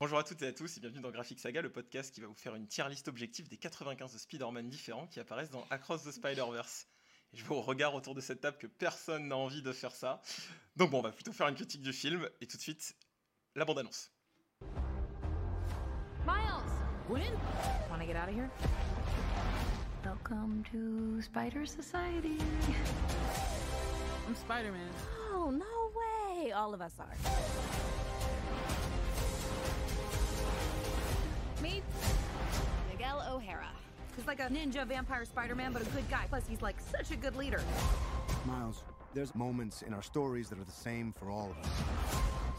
Bonjour à toutes et à tous et bienvenue dans Graphic Saga, le podcast qui va vous faire une tier list objective des 95 Spider-Man différents qui apparaissent dans Across the Spider-Verse. Et je vois au regard autour de cette table que personne n'a envie de faire ça. Donc bon, on va plutôt faire une critique du film et tout de suite, la bande-annonce. Miles! Gwen? Wanna? Welcome to Spider Society. I'm Spider-Man. Oh, no way! All of us are. Meet Miguel O'Hara. He's like a ninja vampire Spider-Man, but a good guy. Plus, he's like such a good leader. Miles, there's moments in our stories that are the same for all of us.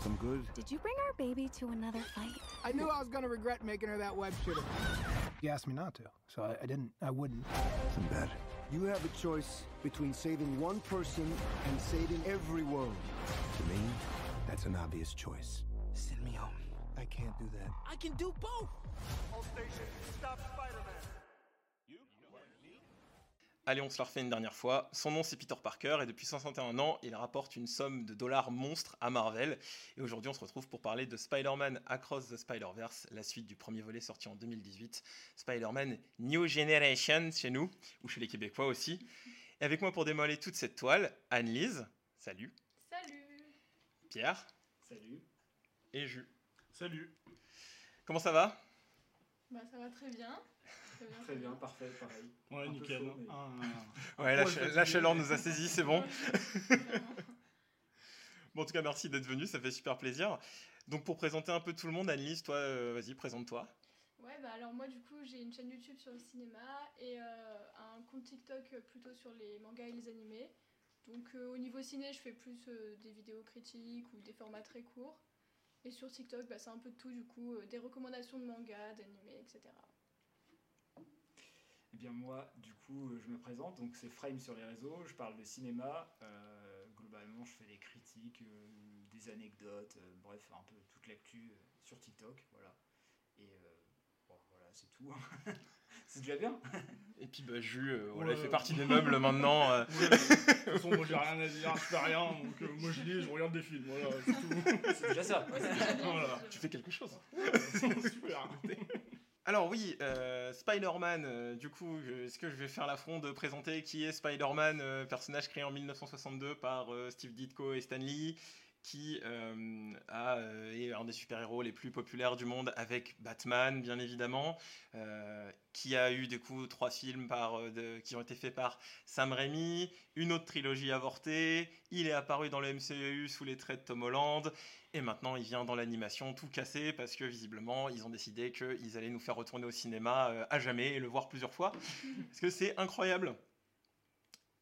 Some good, Did you bring our baby to another fight? I knew I was gonna regret making her that web shooter. You asked me not to, so I, I didn't. I wouldn't. some bad. You have a choice between saving one person and saving every world. To me, that's an obvious choice. Send me home. I can't do that. I can do both! Allez, on se la refait une dernière fois. Son nom c'est Peter Parker et depuis 61 ans, il rapporte une somme de dollars monstre à Marvel. Et aujourd'hui, on se retrouve pour parler de Spider-Man Across the Spider-Verse, la suite du premier volet sorti en 2018. Spider-Man New Generation chez nous, ou chez les Québécois aussi. Et avec moi pour démoller toute cette toile, Anne-Lise, salut, Salut Pierre Salut. et Jus. Salut. Comment ça va? Bah ça va très bien. Très bien. Parfait, pareil. Ouais, Un nickel. chaud, mais- Ah, Ouais, chaleur nous a saisis, c'est bon. Bon, en tout cas, merci d'être venu, ça fait super plaisir. Donc, pour présenter un peu tout le monde, Anne-Lise, toi, euh, vas-y, présente-toi. Ouais bah alors moi du coup j'ai une chaîne YouTube sur le cinéma et euh, un compte TikTok euh, plutôt sur les mangas et les animés. Donc euh, au niveau ciné je fais plus euh, des vidéos critiques ou des formats très courts. Et sur TikTok bah, c'est un peu de tout du coup, euh, des recommandations de mangas, d'animés, etc. Eh bien moi, du coup, euh, je me présente, donc c'est Frame sur les réseaux, je parle de cinéma, euh, globalement je fais des critiques, euh, des anecdotes, euh, bref, un peu toute l'actu euh, sur TikTok, voilà. Et euh, bon, voilà, c'est tout. hein. c'est déjà bien. Et puis, bah, Jus, euh, voilà, Ouais. il fait partie des meubles maintenant. euh. ouais, de toute façon, moi j'ai rien à dire, je fais rien, donc euh, moi je lis, je regarde des films, voilà, c'est tout. c'est déjà ça. Ouais, c'est déjà bien, Voilà. c'est tu fais quelque chose. Super. Alors, oui, euh, Spider-Man, euh, du coup, est-ce que je vais faire l'affront de présenter qui est Spider-Man, euh, personnage créé en 1962 par Steve Ditko et Stan Lee? Qui euh, a, euh, est un des super-héros les plus populaires du monde avec Batman, bien évidemment, euh, qui a eu du coup trois films par, de- qui ont été faits par Sam Raimi, une autre trilogie avortée, il est apparu dans le MCU sous les traits de Tom Holland, et maintenant il vient dans l'animation tout cassé parce que visiblement ils ont décidé qu'ils allaient nous faire retourner au cinéma à jamais et le voir plusieurs fois, parce que c'est incroyable.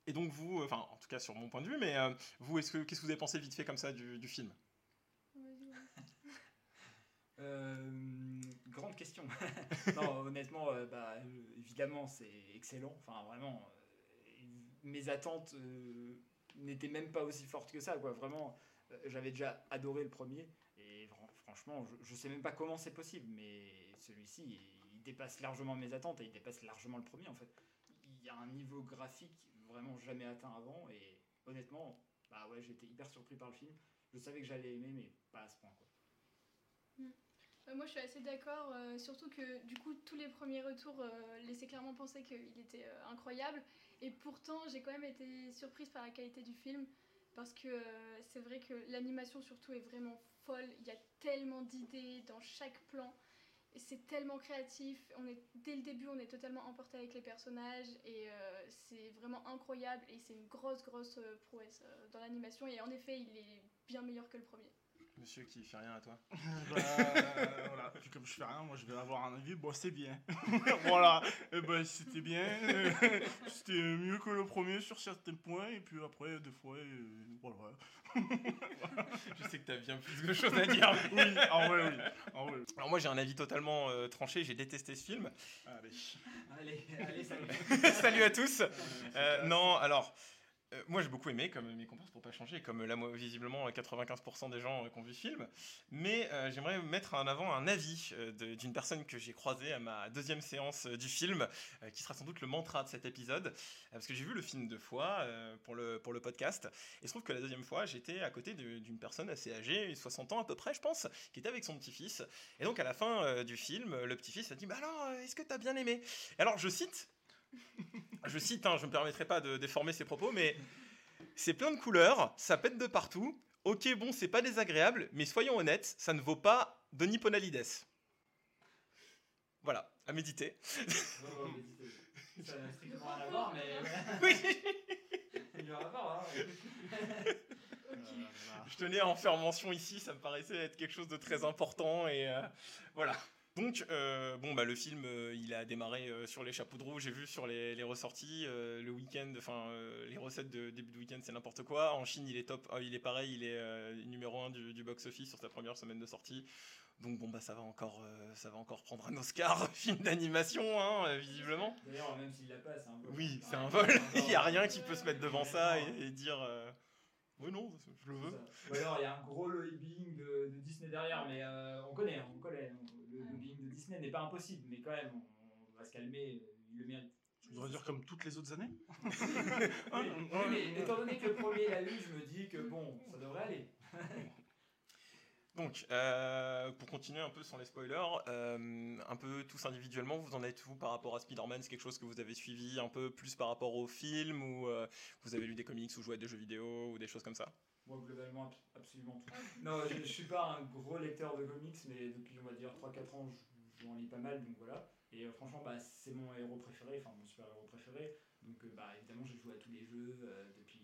Et donc vous, euh, enfin en tout cas sur mon point de vue, mais euh, vous, est-ce que qu'est-ce que vous avez pensé vite fait comme ça du, film? Euh, grande question. non, honnêtement, bah, évidemment, c'est excellent. Enfin, vraiment, mes attentes n'étaient même pas aussi fortes que ça. Vraiment, j'avais déjà adoré le premier. Et fran- franchement, je, je sais même pas comment c'est possible, mais celui-ci, il, il dépasse largement mes attentes et il dépasse largement le premier en fait. Il y a un niveau graphique vraiment jamais atteint avant. Et honnêtement, bah ouais, j'étais hyper surpris par le film. Je savais que j'allais aimer, mais pas à ce point. Quoi. Euh, moi je suis assez d'accord, euh, surtout que du coup tous les premiers retours euh, laissaient clairement penser qu'il était incroyable. Et pourtant j'ai quand même été surprise par la qualité du film parce que c'est vrai que l'animation surtout est vraiment folle. Il y a tellement d'idées dans chaque plan. C'est tellement créatif. On est, dès le début on est totalement emporté avec les personnages et euh, c'est vraiment incroyable. Et c'est une grosse grosse euh, prouesse euh, dans l'animation. Et en effet il est bien meilleur que le premier. Monsieur qui fait rien à toi. Bah, euh, voilà, puis comme je fais rien, moi je vais avoir un avis, bon c'est bien. voilà, et ben c'était bien, c'était mieux que le premier sur certains points, et puis après, des fois, euh, voilà. Je sais que t'as bien plus de choses à dire. Oui, en vrai, oui. En vrai. Alors moi j'ai un avis totalement euh, tranché, j'ai détesté ce film. Allez. Allez, allez, salut. Salut à tous. Euh, non, alors Euh, moi j'ai beaucoup aimé, comme mes compères pour pas changer, comme là moi, visiblement 95% des gens euh, qui ont vu le film. Mais euh, j'aimerais mettre en avant un avis euh, d'une personne que j'ai croisée à ma deuxième séance euh, du film, euh, qui sera sans doute le mantra de cet épisode, euh, parce que j'ai vu le film deux fois euh, pour, le, podcast. Et se trouve que la deuxième fois j'étais à côté d'une personne assez âgée, 60 ans à peu près je pense, qui était avec son petit-fils. Et donc à la fin euh, du film, le petit-fils a dit Bah alors, euh, est-ce que t'as bien aimé? Et Alors je cite je cite, hein, je ne me permettrai pas de déformer ses propos, mais c'est plein de couleurs, ça pète de partout. Ok, bon, c'est pas désagréable, mais soyons honnêtes, ça ne vaut pas Denis Ponalides. Voilà, à méditer. Ça n'a strictement rien à voir, mais. Oui. Il y a un rapport, hein. Je tenais à en faire mention ici, ça me paraissait être quelque chose de très important et euh, voilà. Donc, euh, bon, bah, le film, euh, il a démarré euh, sur les chapeaux de roue, j'ai vu sur les, les ressorties, le week-end, enfin, les recettes de début de week-end, c'est n'importe quoi. En Chine, il est top, ah, il est pareil, il est numéro 1 du, du box-office sur sa première semaine de sortie. Donc, bon, bah, ça va encore, euh, ça va encore prendre un Oscar, film d'animation, hein, visiblement. D'ailleurs, même s'il l'a pas, c'est un vol. Oui, c'est un vol, il n'y a rien qui peut se mettre devant ça et, et dire. euh, Oui, non, je le veux. Ou alors il y a un gros lobbying de, de Disney derrière, mais euh, on connaît, on connaît. Le lobbying de Disney n'est pas impossible, mais quand même, on, on va se calmer, il le mérite. Tu voudrais dire comme toutes les autres années Oui, oui, mais étant donné que le premier l'a eu, je me dis que bon, ça devrait aller. Donc, euh, pour continuer un peu sans les spoilers, euh, un peu tous individuellement, vous en êtes où par rapport à Spider-Man? C'est quelque chose que vous avez suivi un peu plus par rapport au film ou euh, vous avez lu des comics ou joué à des jeux vidéo ou des choses comme ça? Moi, globalement, abs- absolument tout. Non, je, je suis pas un gros lecteur de comics, mais depuis, on va dire, 3-4 ans, je- j'en lis pas mal, donc voilà. Et euh, franchement, bah, c'est mon héros préféré, enfin mon super-héros préféré. Donc, euh, bah, évidemment, j'ai joué à tous les jeux euh, depuis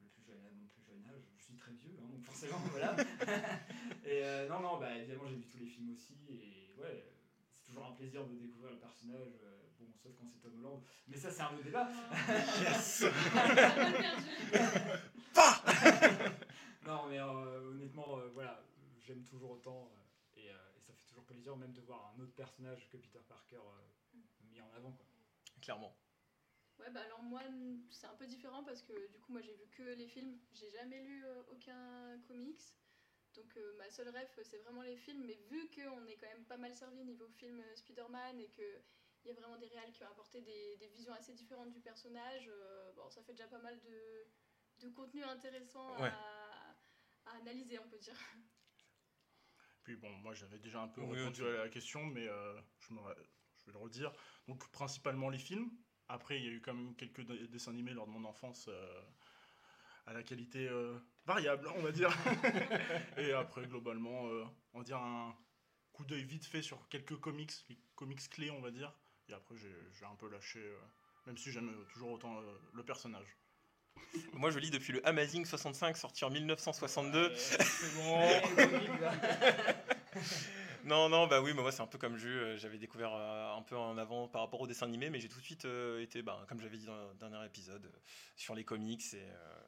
le plus jeune, mon plus jeune âge. Je suis très vieux, hein, donc forcément, voilà. et non, non, bah, évidemment, j'ai vu tous les films aussi, et ouais, c'est toujours un plaisir de découvrir le personnage, bon, sauf quand c'est Tom Holland. Mais ça, c'est un autre débat. Yes. non, mais euh, honnêtement, euh, voilà, j'aime toujours autant euh, et, euh, et ça fait toujours plaisir même de voir un autre personnage que Peter Parker euh, mis en avant. Quoi. Clairement. Ouais, bah alors moi, c'est un peu différent parce que du coup, moi j'ai vu que les films. J'ai jamais lu euh, aucun comics. Donc euh, ma seule rêve, c'est vraiment les films. Mais vu qu'on est quand même pas mal servi niveau film Spider-Man et qu'il y a vraiment des réals qui ont apporté des, des visions assez différentes du personnage, euh, bon, ça fait déjà pas mal de, de contenu intéressant Ouais. à, à analyser, on peut dire. Puis bon, moi j'avais déjà un peu Oui, répondu à la question, mais euh, je, me, je vais le redire. Donc principalement les films. Après, il y a eu quand même quelques dessins animés lors de mon enfance euh, à la qualité euh, variable, on va dire. Et après, globalement, euh, on va dire un coup d'œil vite fait sur quelques comics, les comics clés, on va dire. Et après, j'ai un peu lâché, euh, même si j'aime toujours autant euh, le personnage. Moi, je lis depuis le Amazing 65 sorti en 1962. c'est bon. non, non, bah oui, mais moi c'est un peu comme Jus. euh, J'avais découvert un peu en avant par rapport au dessin animé, mais j'ai tout de suite été, bah, comme j'avais dit dans le dernier épisode, sur les comics et, euh,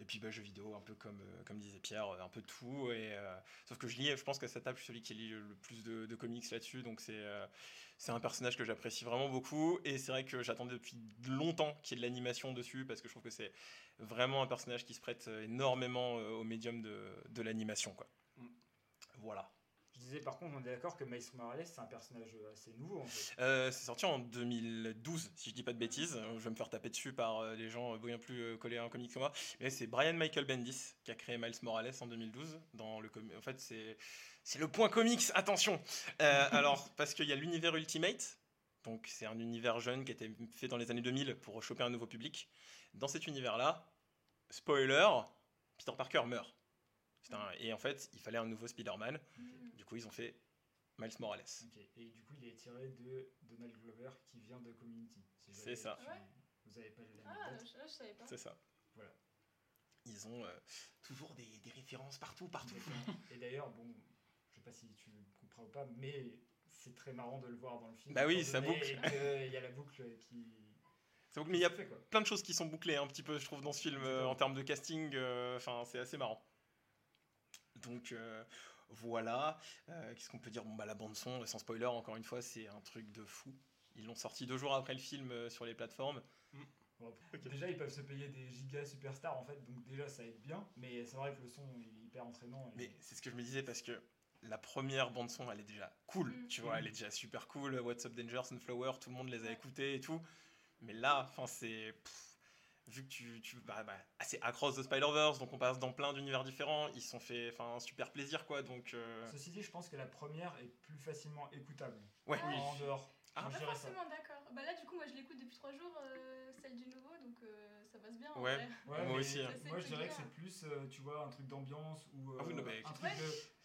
et puis bah, jeux vidéo, un peu comme, euh, comme disait Pierre, euh, un peu de tout. Et, euh, sauf que je lis, je pense qu'à cette table, je suis celui qui lit le plus de, de comics là-dessus, donc c'est c'est un personnage que j'apprécie vraiment beaucoup. Et c'est vrai que j'attendais depuis longtemps qu'il y ait de l'animation dessus, parce que je trouve que c'est vraiment un personnage qui se prête énormément au médium de, de l'animation. quoi. Voilà. Disais par contre, on est d'accord que Miles Morales, c'est un personnage assez nouveau en fait. Euh, c'est sorti en 2012, si je dis pas de bêtises. Euh, Je vais me faire taper dessus par euh, les gens bien plus collés à un comic que moi. Mais c'est Brian Michael Bendis qui a créé Miles Morales en 2012. Dans le en fait, c'est c'est le point comics. Attention. Euh, alors parce qu'il y a l'univers Ultimate. Donc c'est un univers jeune qui a été fait dans les années 2000 pour choper un nouveau public. Dans cet univers-là, spoiler, Peter Parker meurt. Un- Et en fait, il fallait un nouveau Spider-Man. Du coup, ils ont fait Miles Morales. Et du coup, il est tiré de Donald Glover qui vient de Community. Si C'est ça. tu- Ouais. Vous avez pas Ah, l'anecdote. je, je savais pas. C'est ça. Voilà. Ils ont euh, toujours des, des références partout, partout. Et d'ailleurs, bon, je sais pas si tu comprends ou pas, mais c'est très marrant de le voir dans le film. Bah oui, ça boucle. qu'il y a la boucle qui. Ça boucle, mais il y a plein de choses qui sont bouclées un petit peu, je trouve, dans ce film euh, en termes de casting. euh, Enfin, c'est assez marrant. Donc euh, voilà. Euh, Qu'est-ce qu'on peut dire? Bon, bah la bande son, sans spoiler, encore une fois, c'est un truc de fou. Ils l'ont sorti deux jours après le film euh, sur les plateformes. Mm. Bon, Déjà, ils peuvent se payer des gigas superstars en fait, donc déjà ça aide bien. Mais c'est vrai que le son est hyper entraînant. et- Mais c'est ce que je me disais parce que la première bande son, elle est déjà cool, Mm. tu vois, elle est déjà super cool. What's Up Danger, Sunflower, tout le monde les a écoutés et tout. Mais là, enfin, c'est pff, vu que tu, tu bah, bah, ah, c'est Across the Spider-Verse, donc on passe dans plein d'univers différents. Ils se sont fait, enfin, un super plaisir, quoi. Donc, euh, Ceci dit, je pense que la première est plus facilement écoutable. ouais. En dehors. Ah. Je Pas dirais ça. forcément d'accord. Bah là, du coup, moi, je l'écoute depuis trois jours, euh, celle du nouveau, donc euh, ça passe bien. en Ouais. vrai. Ouais, Moi mais aussi, hein. Moi, je dirais que c'est plus, euh, tu vois, un truc d'ambiance ou euh, Ah oui, non, mais- un truc Ouais.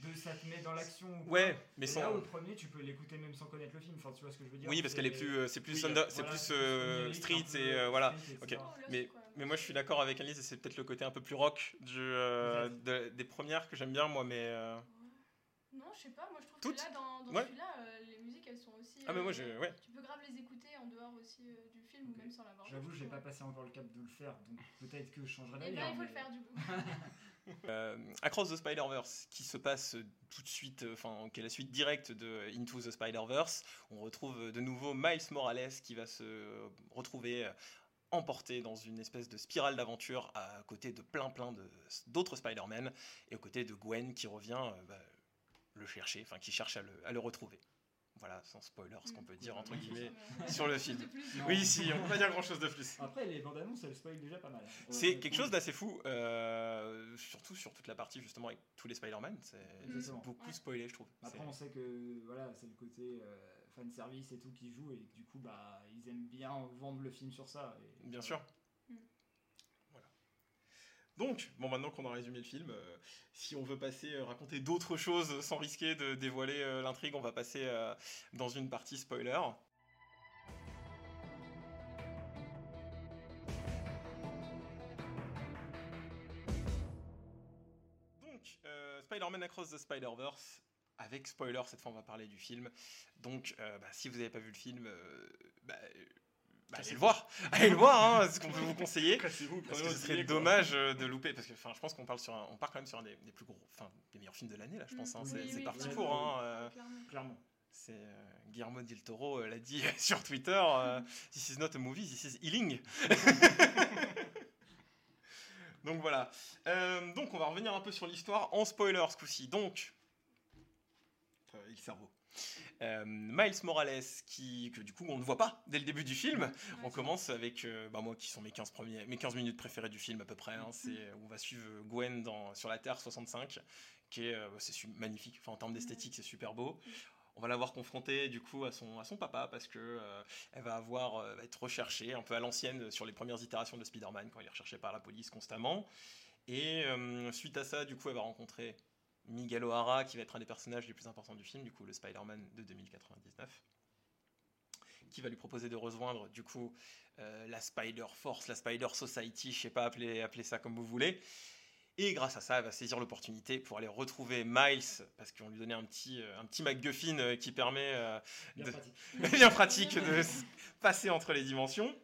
de, de ça te met dans l'action. ou Ouais, mais sans. là, au premier, tu peux l'écouter même sans connaître le film. Enfin, tu vois ce que je veux dire Oui, parce qu'elle est plus, euh, c'est plus, Oui, c'est plus euh, street et voilà. Ok. Mais- Mais moi, je suis d'accord avec Alice, et c'est peut-être le côté un peu plus rock du, euh, de- des premières que j'aime bien, moi, mais. euh, Non, je sais pas, moi je trouve Toutes que là, dans, dans Ouais. celui-là, euh, les musiques elles sont aussi. Ah, mais moi, je- ouais. Tu peux grave les écouter en dehors aussi euh, film ou même sans l'avoir vu. J'avoue, je j'ai trouve. pas passé encore le cap de le faire, donc peut-être que je changerai Eh d'avis. ben, hein, il faut mais- le faire du coup. Euh, Across the Spider-Verse, qui se passe tout de suite, euh, enfin, qui est la suite directe de Into the Spider-Verse. On retrouve euh, de nouveau Miles Morales qui va se retrouver emporté dans une espèce de spirale d'aventure à côté de plein plein de- d'autres Spider-Man et aux côtés de Gwen qui revient euh, bah, le chercher, enfin qui cherche à le, à le retrouver. Voilà, sans spoiler, ce qu'on peut dire entre guillemets sur le film. Oui, si, on peut pas dire grand chose de plus. Après, les bandes annonces, elles spoilent déjà pas mal. hein. C'est quelque chose d'assez fou, euh, surtout sur toute la partie justement avec tous les Spider-Man. C'est beaucoup Ouais. spoilé, je trouve. Après, on sait que voilà, c'est le côté euh, fan service et tout qui joue, et que du coup, bah, ils aiment bien vendre le film sur ça. et- Bien sûr. Donc, bon, maintenant qu'on a résumé le film, euh, si on veut passer, euh, raconter d'autres choses sans risquer de dévoiler euh, l'intrigue, on va passer dans une partie spoiler. Donc, Spider-Man Across the Spider-Verse, avec spoiler, cette fois on va parler du film. Donc, bah, si vous n'avez pas vu le film, bah, bah, allez le voir, allez le voir, hein, c'est ce qu'on peut vous conseiller. Cassez-vous, Parce que ce serait dommage euh, de louper, parce que enfin, je pense qu'on parle sur un- on part quand même sur un des, des plus gros, enfin des meilleurs films de l'année là, je pense. hein, Mm. c'est Oui, c'est oui, parti pour. Hein, euh, Clairement. C'est euh, Guillermo del Toro euh, l'a dit sur Twitter. euh, this is not a movie, this is healing. donc voilà. Euh, donc on va revenir un peu sur l'histoire en spoiler ce coup-ci. Donc, le cerveau. Euh, Miles Morales, qui, que du coup on ne voit pas dès le début du film. On commence avec, euh, bah, moi qui sont mes 15, premiers, mes 15 minutes préférées du film à peu près. hein. c'est, on va suivre Gwen dans, sur la Terre 65, qui est, euh, c'est magnifique. Enfin, en termes d'esthétique, c'est super beau. On va la voir confrontée du coup à son, à son papa parce que euh, elle va avoir euh, être recherchée un peu à l'ancienne sur les premières itérations de Spider-Man quand il est recherché par la police constamment. Et euh, suite à ça, du coup, elle va rencontrer Miguel O'Hara, qui va être un des personnages les plus importants du film, du coup, le Spider-Man de 2099, qui va lui proposer de rejoindre, du coup, euh, la Spider Force, la Spider Society, je sais pas, appelez, appelez ça comme vous voulez. Et grâce à ça, elle va saisir l'opportunité pour aller retrouver Miles, parce qu'on lui donnait un petit, euh, un petit MacGuffin euh, qui permet euh, Bien de- pratique. bien pratique de passer entre les dimensions.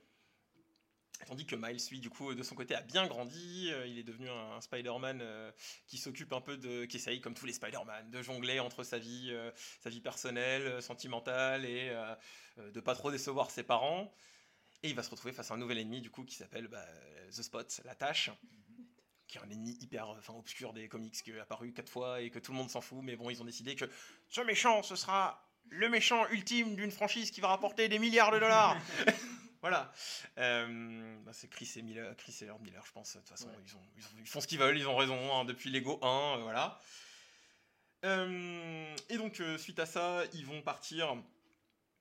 Tandis que Miles, lui, du coup, de son côté, a bien grandi. Euh, il est devenu un, Spider-Man euh, qui s'occupe un peu de. qui essaye, comme tous les Spider-Man, de jongler entre sa vie, euh, sa vie personnelle, sentimentale et euh, de pas trop décevoir ses parents. Et il va se retrouver face à un nouvel ennemi, du coup, qui s'appelle bah, The Spot, la tâche, qui est un ennemi hyper enfin, obscur des comics, qui est apparu quatre fois et que tout le monde s'en fout. Mais bon, ils ont décidé que ce méchant, ce sera le méchant ultime d'une franchise qui va rapporter des milliards de dollars. voilà. Euh, bah, c'est Chris et Miller, Chris et Lord Miller, je pense. De toute façon, Ouais. ils, ont- ils ont- ils font ce qu'ils veulent, ils ont raison hein, depuis Lego 1, euh, voilà. Euh, et donc, suite à ça, ils vont partir.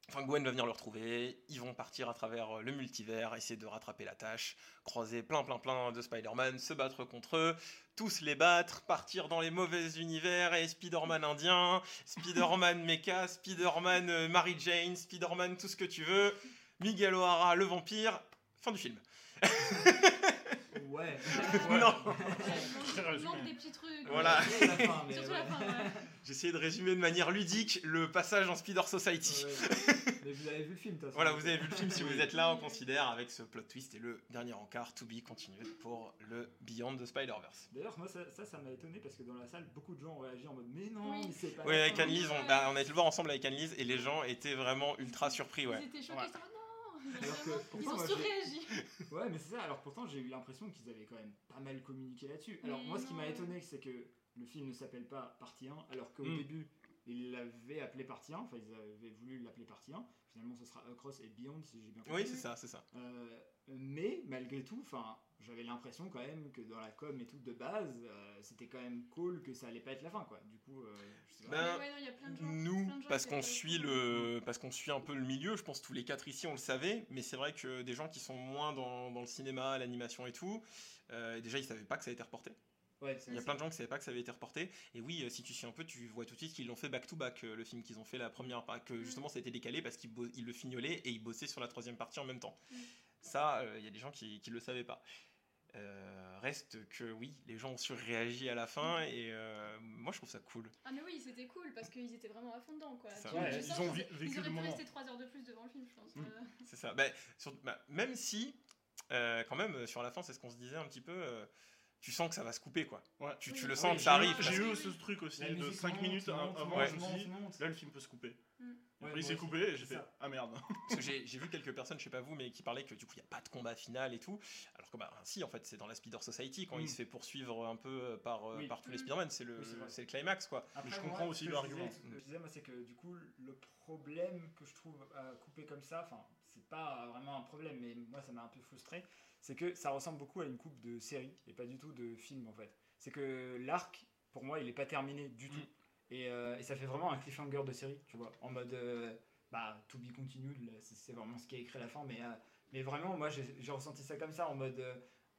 Enfin, Gwen va venir le retrouver. Ils vont partir à travers le multivers, essayer de rattraper la tâche, croiser plein, plein, plein de Spider-Man, se battre contre eux, tous les battre, partir dans les mauvais univers et Spider-Man indien, Spider-Man mecha, Spider-Man Mary Jane, Spider-Man tout ce que tu veux, Miguel O'Hara le vampire. Fin du film. Ouais. Non. Très Il résumé. manque des petits trucs. Voilà. Ouais, la fin, mais Surtout ouais. la fin, ouais. J'ai essayé de résumer de manière ludique le passage en Spider Society. Ouais. Mais vous avez vu le film, de toute façon. Voilà, vous avez vu le film, si vous êtes là, on considère avec ce plot twist et le dernier encart to be continued pour le Beyond the Spider-Verse. D'ailleurs, moi, ça, ça, ça m'a étonné parce que dans la salle, beaucoup de gens ont réagi en mode Mais non, Oui. c'est pas. Oui, avec. Annelise, on, bah, on a été le voir ensemble avec Annelise et les gens étaient vraiment ultra surpris, ouais. Ils étaient choqués, Ouais. Alors que Ils ont surréagi. Ouais, mais c'est ça. Alors pourtant, j'ai eu l'impression qu'ils avaient quand même pas mal communiqué là-dessus. Alors Mais moi, ce qui m'a étonné, c'est que le film ne s'appelle pas Partie 1, alors qu'au Mm. début, ils l'avaient appelé Partie 1. Enfin, ils avaient voulu l'appeler Partie 1. Finalement, ce sera Across et Beyond, si j'ai bien compris. Oui, c'est ça, c'est ça. Euh, mais malgré tout, enfin, j'avais l'impression quand même que dans la com et tout de base, euh, c'était quand même cool que ça allait pas être la fin, quoi. Du coup, euh, je sais pas. Ben, Mais ouais, non, il y a plein de gens- Nous, plein de gens parce qu'on suit le, parce qu'on suit un peu le milieu, je pense tous les quatre ici on le savait, mais c'est vrai que des gens qui sont moins dans, dans le cinéma, l'animation et tout, euh, déjà ils savaient pas que ça a été reporté. Ouais, Il y a plein de gens qui savaient pas que ça avait été reporté. Et oui, si tu suis un peu, tu vois tout de suite qu'ils l'ont fait back to back, le film qu'ils ont fait la première part, que justement ça a été décalé parce qu'ils le fignolaient et ils bossaient sur la troisième partie en même temps. Ça, euh, il y a des gens qui, qui le savaient pas. Euh, reste que oui, les gens ont surréagi à la fin et euh, moi je trouve ça cool. Ah mais oui, c'était cool parce qu'ils étaient vraiment à fond dedans quoi. Ça. Ouais, ils ont vi- ils vécu auraient le pu moment. rester 3 heures de plus devant le film, je pense. Mm. Euh, C'est ça. Bah, sur- bah, même si, euh, quand même, sur la fin, c'est ce qu'on se disait un petit peu. euh, tu sens que ça va se couper, quoi. Ouais. Tu, Oui, tu le sens oui, que ça arrive. J'ai eu ce truc aussi La de musique 5 monte, minutes monte, avant, je me dis, là le film peut se couper. Mm. Ouais, Après il s'est coupé et j'ai fait ça. ah merde. Parce que j'ai vu quelques personnes, je sais pas vous, mais qui parlaient que du coup il n'y a pas de combat final et tout. Alors que bah si, en fait, c'est dans la Spider Society quand Mm. il se fait poursuivre un peu euh, par, euh, Oui. par tous les Mm. Spider-Man, c'est le, le climax quoi. Après, je moi, comprends aussi l'argument. Ce que je disais, moi, c'est que du coup, le problème que je trouve à couper comme ça, enfin, c'est pas vraiment un problème, mais moi, ça m'a un peu frustré, c'est que ça ressemble beaucoup à une coupe de série et pas du tout de film en fait. C'est que l'arc, pour moi, il est pas terminé du tout. Et, euh, et ça fait vraiment un cliffhanger de série, tu vois, en mode euh, bah, to be continued, c'est vraiment ce qui est écrit la fin, mais, euh, mais vraiment, moi, j'ai ressenti ça comme ça, en mode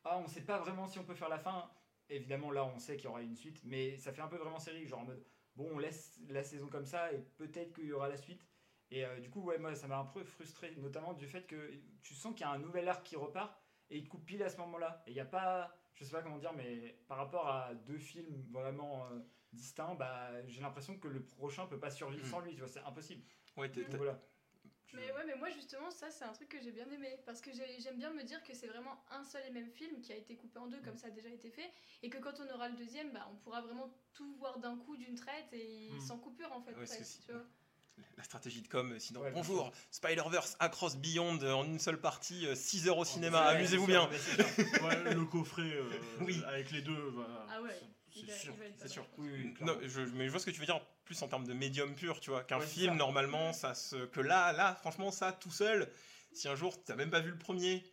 ah, on sait pas vraiment si on peut faire la fin. Évidemment, là, on sait qu'il y aura une suite, mais ça fait un peu vraiment série, genre en mode bon, on laisse la saison comme ça et peut-être qu'il y aura la suite. Et du coup, ouais, moi, ça m'a un peu frustré, notamment du fait que tu sens qu'il y a un nouvel arc qui repart et il coupe pile à ce moment-là. Et il n'y a pas, je sais pas comment dire, mais par rapport à deux films vraiment euh, distincts, bah, j'ai l'impression que le prochain peut pas survivre Mm. sans lui, tu vois, c'est impossible. Ouais, Donc voilà. Mais ouais, mais moi justement, ça c'est un truc que j'ai bien aimé parce que j'ai- j'aime bien me dire que c'est vraiment un seul et même film qui a été coupé en deux comme ça a déjà été fait et que quand on aura le deuxième, bah, on pourra vraiment tout voir d'un coup d'une traite et Hmm. sans coupure en fait. Ouais, c'est presque, aussi- tu vois. La stratégie de com, sinon Ouais, bien bonjour, Spider-Verse Across Beyond euh, en une seule partie, 6 heures au cinéma, Ouais, amusez-vous bien. Ouais, le coffret euh, Oui. avec les deux, voilà. Ah ouais, c'est- sûr. C'est sûr. Oui, oui, Non, je, mais je vois ce que tu veux dire plus en termes de médium pur, tu vois, qu'un Ouais, film ça. normalement, ça se, que là, là, franchement, ça tout seul, si un jour t'as même pas vu le premier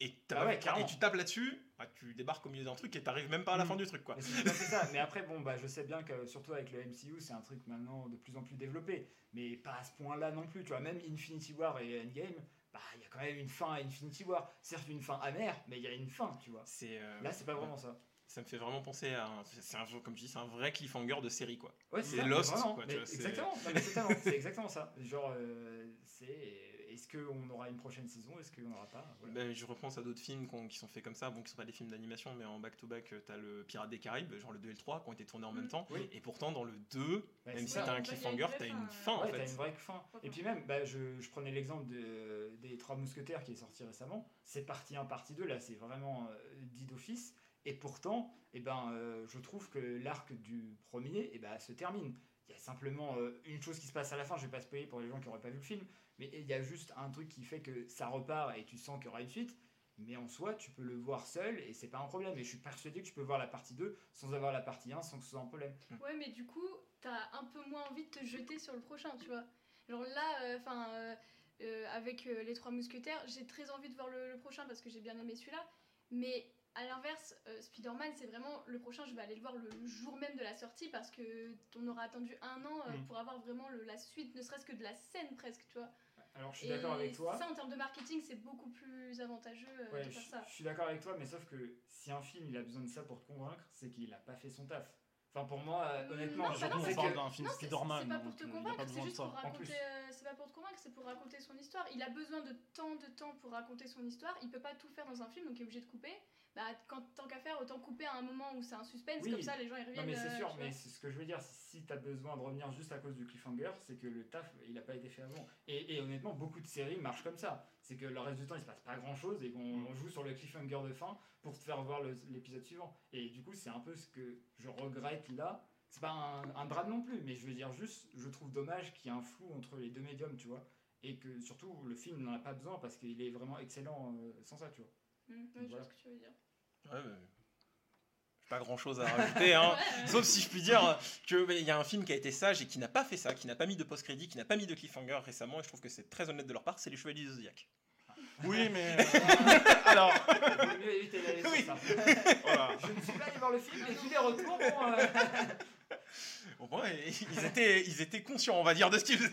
et, Ah ouais, et tu tapes là-dessus, bah, tu débarques au milieu d'un truc et t'arrives même pas à la Mm. fin du truc, quoi. Mais c'est ça. Après, bon, bah, je sais bien que surtout avec le MCU, c'est un truc maintenant de plus en plus développé. Mais pas à ce point-là non plus. Tu vois, même Infinity War et Endgame, bah, il y a quand même une fin à Infinity War. Certes, une fin amère, mais il y a une fin, tu vois. Euh, Là, c'est pas vraiment ça. Ça me fait vraiment penser à un, c'est un comme tu dis, c'est un vrai cliffhanger de série, quoi. Ouais, C'est Lost, vraiment. quoi, tu Mais vois, c'est- exactement. C'est exactement ça. Genre, euh, c'est. Est-ce qu'on aura une prochaine saison Est-ce qu'on n'aura pas Voilà. Ben, je repense à d'autres films qu'on- qui sont faits comme ça, bon, qui sont pas des films d'animation, mais en back-to-back, euh, t'as le Pirate des Caraïbes, genre le 2 et le 3, qui ont été tournés en même Mm. temps. Oui. Et pourtant, dans le 2, Bah, même si t'as un cliffhanger, t'as une fin, en Ouais, fait. t'as une vraie fin. Et puis même, bah, je, je prenais l'exemple de- des Trois Mousquetaires qui est sorti récemment. C'est partie 1, partie 2, là c'est vraiment euh, dit d'office. Et pourtant, eh ben, euh, je trouve que l'arc du premier eh ben, se termine. Il y a simplement euh, une chose qui se passe à la fin, je vais pas spoiler pour les gens qui n'auraient pas vu le film, mais il y a juste un truc qui fait que ça repart et tu sens qu'il y aura une suite. Mais en soi, tu peux le voir seul et c'est pas un problème. Et je suis persuadé que tu peux voir la partie 2 sans avoir la partie 1 sans que ce soit un problème. Ouais, mais du coup, t'as un peu moins envie de te jeter sur le prochain, tu vois. Genre là, enfin, avec euh, les Trois Mousquetaires, j'ai très envie de voir le, le prochain parce que j'ai bien aimé celui-là. Mais à l'inverse, euh, Spider-Man, c'est vraiment le prochain, je vais aller le voir le, le jour même de la sortie parce que on aura attendu un an euh, Mm. pour avoir vraiment le- la suite, ne serait-ce que de la scène presque, tu vois. Alors je suis d'accord avec toi. Ça, en termes de marketing, c'est beaucoup plus avantageux euh, Ouais, de je, faire ça. je suis d'accord avec toi, mais sauf que si un film il a besoin de ça pour te convaincre, c'est qu'il a pas fait son taf. Enfin, pour moi, euh, honnêtement, Non, je bah non, on c'est parle que- d'un film Spider-Man. C'est pas pour te convaincre, c'est juste pour ça. En plus. raconter. euh, c'est pas pour te convaincre, c'est pour raconter son histoire. Il a besoin de tant de temps pour raconter son histoire. Il peut pas tout faire dans un film, donc il est obligé de couper. Bah, quand, tant qu'à faire, autant couper à un moment où c'est un suspense, Oui. comme ça les gens ils reviennent. Non, mais c'est euh, sûr, mais c'est ce que je veux dire, si tu as besoin de revenir juste à cause du cliffhanger, c'est que le taf, il a pas été fait avant. Et, et honnêtement, beaucoup de séries marchent comme ça. C'est que le reste du temps, il se passe pas grand chose et qu'on on joue sur le cliffhanger de fin pour te faire voir l'épisode suivant. Et du coup, c'est un peu ce que je regrette là. C'est pas un, un drame non plus, mais je veux dire juste, je trouve dommage qu'il y ait un flou entre les deux médiums, tu vois. et que surtout le film n'en a pas besoin parce qu'il est vraiment excellent euh, sans ça, tu vois. Mm, ouais, je vois Voilà. ce que tu veux dire. Ouais, mais Pas grand chose à rajouter, hein. Ouais. sauf si je puis dire qu'il y a un film qui a été sage et qui n'a pas fait ça, qui n'a pas mis de post-crédit, qui n'a pas mis de cliffhanger récemment, et je trouve que c'est très honnête de leur part, c'est Les Chevaliers du Zodiac. Oui, mais. euh, alors. Il vaut mieux éviter d'aller sur Oui. ça. Voilà. Je ne suis pas allé voir le film, mais tous les retours, bon, euh, Au moins, ils étaient, ils étaient conscients, on va dire, de ce qu'ils faisaient.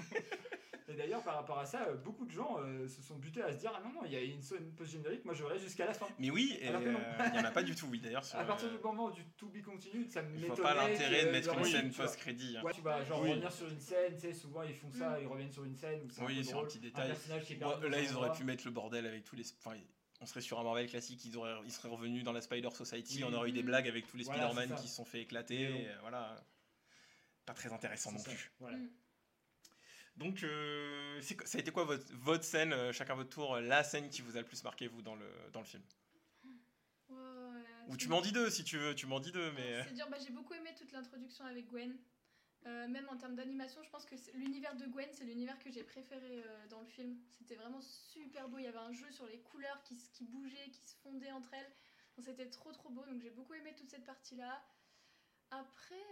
Et d'ailleurs, par rapport à ça, euh, beaucoup de gens euh, se sont butés à se dire Ah non, non, il y a une scène post-générique, moi je reste jusqu'à la fin. Mais oui, euh, il n'y en a pas du tout, oui, d'ailleurs. À partir euh, du moment du to be continued, ça me faut pas l'intérêt de mettre une scène post-crédit. hein. Ouais, tu vas genre Oui. revenir sur une scène, tu sais, souvent ils font ça, ils reviennent sur une scène. Ou un Oui, peu sur un petit détail. là, ils un auraient pu mettre le bordel avec tous les. Enfin, on serait sur un Marvel classique, ils, auraient, ils seraient revenus dans la Spider Society, Oui. on aurait eu des blagues avec tous les Voilà, Spider-Man qui se sont fait éclater. Et, voilà. Pas très intéressant non ça, plus. Voilà. Donc, euh, ça a été quoi votre, votre scène, euh, chacun votre tour, euh, la scène qui vous a le plus marqué, vous, dans le, dans le film? Ou tu m'en dis deux si tu veux, tu m'en dis deux, mais. C'est dur, bah, j'ai beaucoup aimé toute l'introduction avec Gwen. Euh, même en termes d'animation, je pense que l'univers de Gwen, c'est l'univers que j'ai préféré dans le film. C'était vraiment super beau. Il y avait un jeu sur les couleurs qui, qui bougeaient, qui se fondaient entre elles. C'était trop trop beau. Donc j'ai beaucoup aimé toute cette partie-là. Après,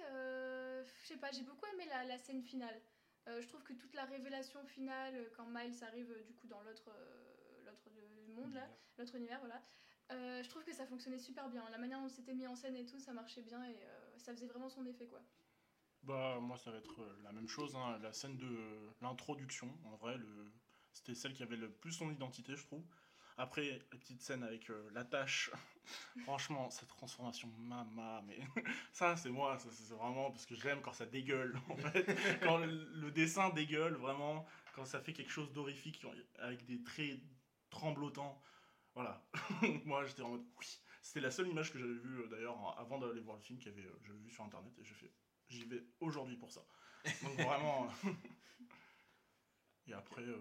je sais pas, j'ai beaucoup aimé la, la scène finale. Euh, je trouve que toute la révélation finale, euh, quand Miles arrive euh, du coup dans l'autre l'autre de- monde là, l'autre univers, voilà. Euh, je trouve que ça fonctionnait super bien. La manière dont c'était mis en scène et tout, ça marchait bien et euh, ça faisait vraiment son effet quoi. Bah, moi, ça va être la même chose. hein, La scène de l'introduction, en vrai, le... c'était celle qui avait le plus son identité, je trouve. Après, la petite scène avec euh, la tâche, franchement, cette transformation, mama, mais ça, c'est moi, c'est vraiment parce que j'aime quand ça dégueule, en fait. quand le, dessin dégueule, vraiment, quand ça fait quelque chose d'horrifique avec des traits tremblotants. Voilà. moi, j'étais en mode oui. C'était la seule image que j'avais vue, euh, d'ailleurs, avant d'aller voir le film, que j'avais vu sur internet, et j'ai fait j'y vais aujourd'hui pour ça. Donc vraiment. euh, Et après, euh,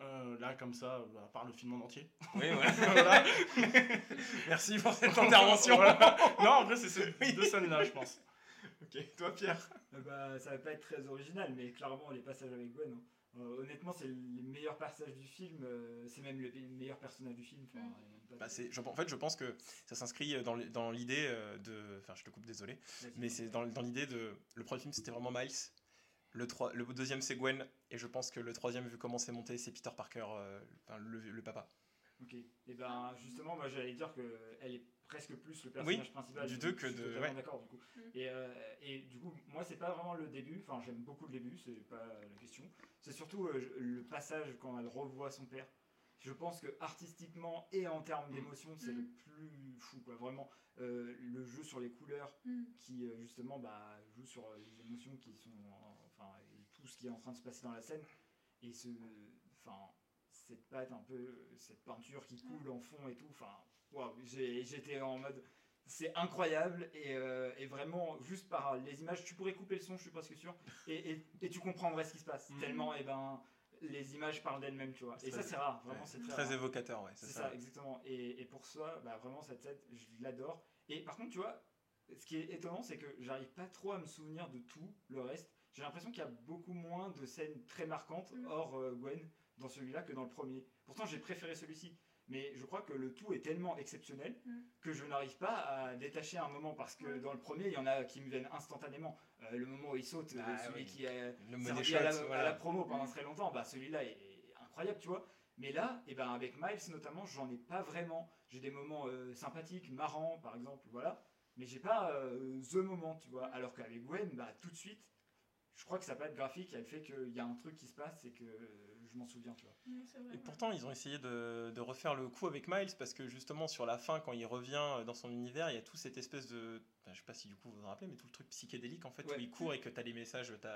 euh, là, comme ça, à part le film en entier. Oui, voilà. Voilà. Merci pour cette intervention. Voilà. Non, en vrai, c'est ces deux scènes-là, je pense. ok, toi, Pierre Euh, bah, ça va pas être très original, mais clairement, les passages avec Gwen, hein. Euh, honnêtement, c'est les meilleurs passages du film, euh, c'est même le meilleur personnage du film. enfin, Mm. Bah, c'est- en fait, je pense que ça s'inscrit dans, l'idée de. Enfin, je te coupe, désolé. Mais c'est dans, dans l'idée de. Le premier film, c'était vraiment Miles. Le, trois- le deuxième, c'est Gwen. Et je pense que le troisième, vu comment c'est monté, c'est Peter Parker, euh, enfin, le, le papa. Ok. Et ben justement, moi j'allais dire que elle est presque plus le personnage Oui, principal du Je- deux que je suis de- ouais. d'accord du coup. Mm. Et, euh, et du coup, moi c'est pas vraiment le début. Enfin, j'aime beaucoup le début, c'est pas la question. C'est surtout euh, le passage quand elle revoit son père. Je pense que artistiquement et en termes d'émotion, c'est Mm. le plus fou quoi. Vraiment, euh, le jeu sur les couleurs Mm. qui justement bah, joue sur les émotions qui sont en- enfin et tout ce qui est en train de se passer dans la scène et ce enfin cette pâte un peu cette peinture qui coule en fond et tout enfin waouh j'ai- j'étais en mode c'est incroyable et, euh, et vraiment juste par les images tu pourrais couper le son je suis presque sûr et, et, et tu comprendrais ce qui se passe Mhm. tellement et ben les images parlent d'elles-mêmes tu vois et ça c'est rare vraiment Ouais, c'est très, très rare. évocateur, ouais. C'est ça. exactement. Et, et pour ça, bah, vraiment, cette scène, je l'adore. Et par contre, tu vois, ce qui est étonnant, c'est que j'arrive pas trop à me souvenir de tout le reste. J'ai l'impression qu'il y a beaucoup moins de scènes très marquantes, Mm. hors euh, Gwen, dans celui-là que dans le premier. Pourtant, j'ai préféré celui-ci. Mais je crois que le tout est tellement exceptionnel Mm. que je n'arrive pas à détacher un moment parce que dans le premier, il y en a qui me viennent instantanément. Euh, le moment où il saute, Ah, euh, celui oui. qui est Le servi à, la, à promo pendant très longtemps, bah celui-là est incroyable, tu vois. Mais là, et ben avec Miles notamment, j'en ai pas vraiment. J'ai des moments euh, sympathiques, marrants, par exemple, voilà. Mais j'ai pas euh, the moment, tu vois. Alors qu'avec Gwen, bah tout de suite, je crois que ça peut être graphique. Elle fait qu'il y a un truc qui se passe et que je m'en souviens, tu vois. Vrai, Et ouais. pourtant, ils ont essayé de, de refaire le coup avec Miles parce que justement, sur la fin, quand il revient dans son univers, il y a tout cette espèce de. Je sais pas si du coup vous vous rappelez, mais tout le truc psychédélique en fait, Ouais. où il court et que tu as les messages. Tu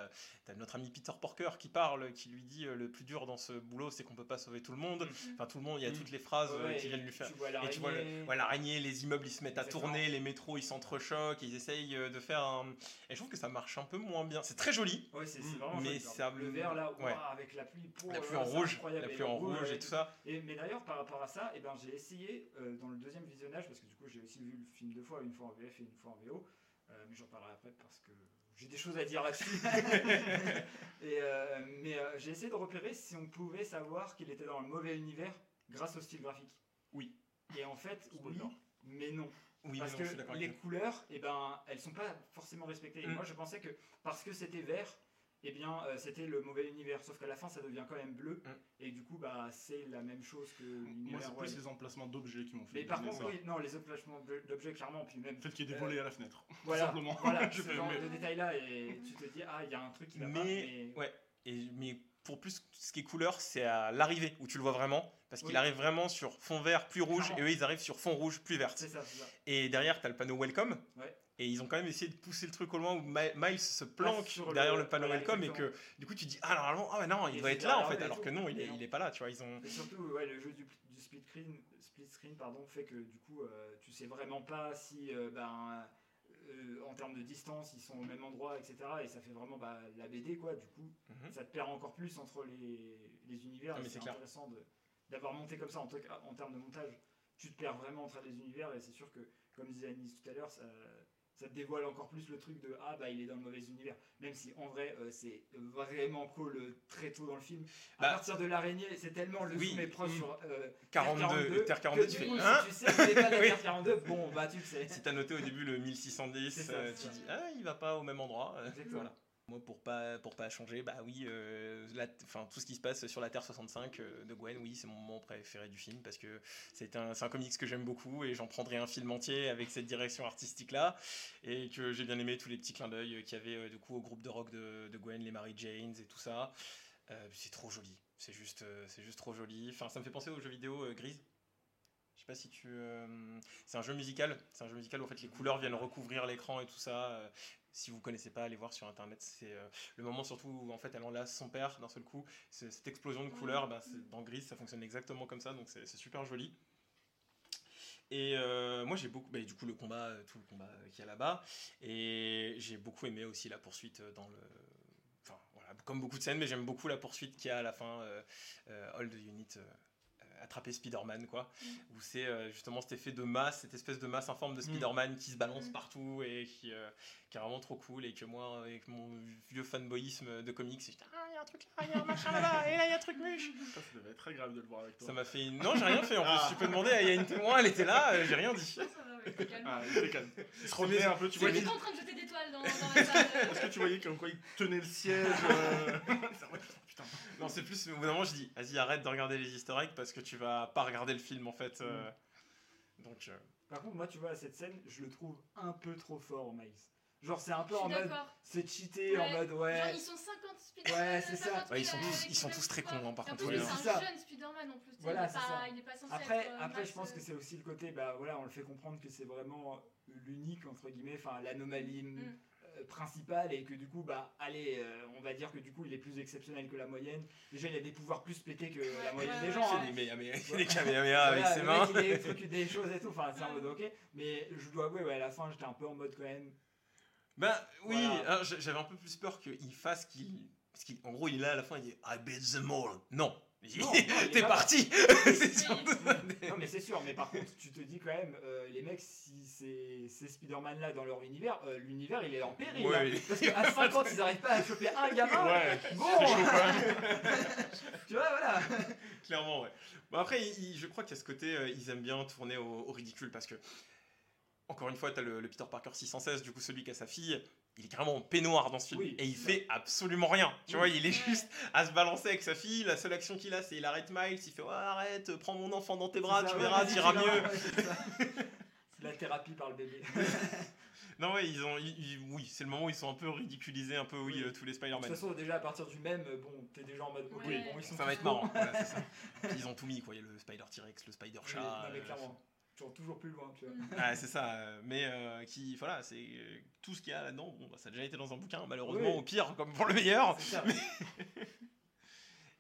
as, notre ami Peter Porker qui parle, qui lui dit euh, le plus dur dans ce boulot, c'est qu'on peut pas sauver tout le monde. Enfin, tout le monde, il y a Mm. toutes les phrases euh, Ouais, qui et viennent lui faire. Tu vois Et tu vois l'araignée. les immeubles ils se mettent à tourner, les métros ils s'entrechoquent, ils essayent euh, de faire un. Et je trouve que ça marche un peu moins bien. C'est très joli, Ouais, c'est vraiment Mais ça- Le vert là, ouais. avec la pluie, pour, la pluie en rouge, la Et pluie en rouge et tout ça. Et, mais d'ailleurs, par rapport à ça, eh ben, j'ai essayé euh, dans le deuxième visionnage, parce que du coup j'ai aussi vu le film deux fois, une fois en VF et une fois en VO, euh, mais j'en parlerai après parce que j'ai des choses à dire là-dessus. et, euh, mais euh, j'ai essayé de repérer si on pouvait savoir qu'il était dans le mauvais univers grâce au style graphique. Oui. Et en fait, oui, Spoiler. mais non. Oui, parce mais non, que les couleurs, eh ben, elles sont pas forcément respectées. Et Mm. moi, je pensais que parce que c'était vert, eh bien, euh, c'était le mauvais univers. Sauf qu'à la fin, ça devient quand même bleu. Mm. Et du coup, bah, c'est la même chose que Moi, l'univers. c'est ouais. plus les emplacements d'objets qui m'ont fait. Mais par contre, oui, non, les emplacements d'objets, clairement, puis même. Le fait qu'il y ait des Euh, volets à la fenêtre. Voilà, simplement. voilà Je ce fais, genre mais- de détails-là, et tu te dis, ah, il y a un truc qui va mais, pas. Mais ouais. Et, mais pour plus, ce qui est couleur, c'est à l'arrivée où tu le vois vraiment. Parce qu'il arrive vraiment sur fond vert plus rouge Clairement. et eux ils arrivent sur fond rouge plus vert. c'est ça, c'est ça. Et derrière, tu as le panneau Welcome. Ouais. Et ils ont quand même essayé de pousser le truc au loin où Mi- Miles se planque le- derrière le, panneau Welcome et que du coup tu dis ah normalement ah non il Et doit être là en fait alors que non il est, il est pas là tu vois ils ont Et surtout, ouais, le jeu du, du split screen, split screen pardon, fait que du coup, euh, tu sais vraiment pas si, euh, ben, euh, en termes de distance, ils sont au même endroit, etc. Et ça fait vraiment bah, la BD, quoi. Du coup, Mhm. ça te perd encore plus entre les, les univers. Ah, c'est intéressant d'avoir monté comme ça en, en termes de montage. Tu te perds vraiment entre les univers et c'est sûr que, comme disait Anis tout à l'heure, ça, ça te dévoile encore plus le truc de ah bah il est dans le mauvais univers. Même si en vrai euh, c'est vraiment cool euh, très tôt dans le film. À Bah, partir de l'araignée, c'est tellement le oui, zoom est proche mm. sur euh, 42, Terre que 42 du tu fais coup, hein si tu sais pas la Oui. Terre 42, bon bah tu le sais. si t'as noté au début le 1610 C'est ça, euh, tu dis ah il va pas au même endroit voilà moi pour pas pour pas changer bah oui euh, la- enfin tout ce qui se passe sur la Terre 65 euh, de Gwen oui c'est mon moment préféré du film parce que c'est un un comics que j'aime beaucoup et j'en prendrai un film entier avec cette direction artistique là et que j'ai bien aimé tous les petits clins d'œil qu'il y avait euh, du coup au groupe de rock de, de Gwen les Mary Janes et tout ça Euh, c'est trop joli c'est juste c'est juste trop joli enfin ça me fait penser au jeu vidéo Grise je sais pas si tu. c'est un jeu musical. C'est un jeu musical où en fait les couleurs viennent recouvrir l'écran et tout ça. Si vous connaissez pas, allez voir sur internet. C'est euh, le moment surtout où en fait elle enlace son père d'un seul coup. Cette explosion de couleurs, ben, dans Grise, ça fonctionne exactement comme ça. Donc c'est super joli. Et euh, moi j'ai beaucoup, bah, du coup le combat, euh, tout le combat qu'il y a là-bas, et j'ai beaucoup aimé aussi la poursuite dans le, enfin voilà, comme beaucoup de scènes, mais j'aime beaucoup la poursuite qu'il y a à la fin, Hold the Unit, attraper Spider-Man quoi, où c'est euh, justement cet effet de masse, cette espèce de masse informe de Spider-Man qui se balance Mm. partout et qui, euh, qui est vraiment trop cool et que moi avec mon vieux fanboyisme de comics, c'est ah il y a un truc là, il y a un machin là, et là il y a un truc muche. Ça, ça devait être très grave de le voir avec toi. Ça m'a fait, non j'ai rien fait en plus, Ah. tu peux demander, il y a une témoin, elle était là, euh, j'ai rien dit. Ça va, ouais, t'es calme. Ah, il était calme. Il se remet un peu, tu voyais. juste en train de jeter des toiles dans, dans la salle. Est-ce que tu voyais comme quoi il tenait le siège euh, c'est vrai, Putain. Non, c'est plus, au bout d'un moment, je dis, vas-y, arrête de regarder les easter eggs parce que tu vas pas regarder le film en fait. euh. Donc, euh, Par contre, moi, tu vois, cette scène, je le trouve un peu trop fort, Miles. Genre, c'est un peu Je en mode. d'accord. C'est cheaté, en Ouais. mode ouais. Genre, ils sont 50 Spider-Man. Ouais, c'est ça. 50 Ouais, ils sont tous- ils sont tous très cons, hein, par Et en contre, plus, C'est un ça. jeune Spider-Man en plus. tu sais, Voilà, il est c'est pas- ça. Il est pas censé Après, être, euh, après je pense que c'est aussi le côté, bah voilà, on le fait comprendre que c'est vraiment l'unique, entre guillemets, enfin l'anomalie Euh, principale et que du coup, bah allez, euh, on va dire que du coup, il est plus exceptionnel que la moyenne. Déjà, il a des pouvoirs plus pétés que la moyenne des gens. hein. des, mais, mais, des kamehameha avec ses mains. il truc, des choses et tout, enfin c'est en mode ok. Mais je dois avouer, ouais, à la fin, j'étais un peu en mode quand même. Ben oui, Voilà. hein, j'avais un peu plus peur qu'il fasse qu'il. Parce qu'en gros, il est là à la fin, il dit I beat them all. Non, T'es parti. Non mais c'est sûr, mais par contre tu te dis quand même, euh, les mecs, si c'est ces Spider-Man là dans leur univers, euh, l'univers il est en péril. Ouais, hein. Parce qu'à 50 ils arrivent pas à choper un gamin. Ouais, Bon. Tu vois, voilà. Clairement, ouais. Bon, après, il- je crois qu'il y a ce côté, euh, ils aiment bien tourner au, au ridicule parce que, encore une fois, t'as le, le Peter Parker 616, du coup, celui qui a sa fille, il est carrément en peignoir dans ce film. Oui. et il fait absolument rien. Tu Oui. vois, il est juste à se balancer avec sa fille. La seule action qu'il a, c'est il arrête Miles, il fait arrête, prends mon enfant dans tes bras, ça, tu ouais, verras, tu mieux. verras, ouais, c'est la thérapie par le bébé. Non, ouais, ils ont, ils- ils- oui, c'est le moment où ils sont un peu ridiculisés, un peu, oui, Oui. euh, tous les De Spider-Man. toute façon, déjà à partir du même, euh, bon, t'es déjà en mode Oui. bon, ils sont Ça va être marrant, cons. voilà, c'est ça. Puis ils ont tout mis, quoi. Il y a le Spider T-Rex, le Spider Oui, Chat. non, mais euh, clairement. Toujours, toujours plus loin, tu vois. Ah, c'est ça, euh, mais euh, qui, voilà, c'est euh, tout ce qu'il y a là-dedans. Bon, bah, ça a déjà été dans un bouquin, malheureusement, Oui. au pire, comme pour le meilleur.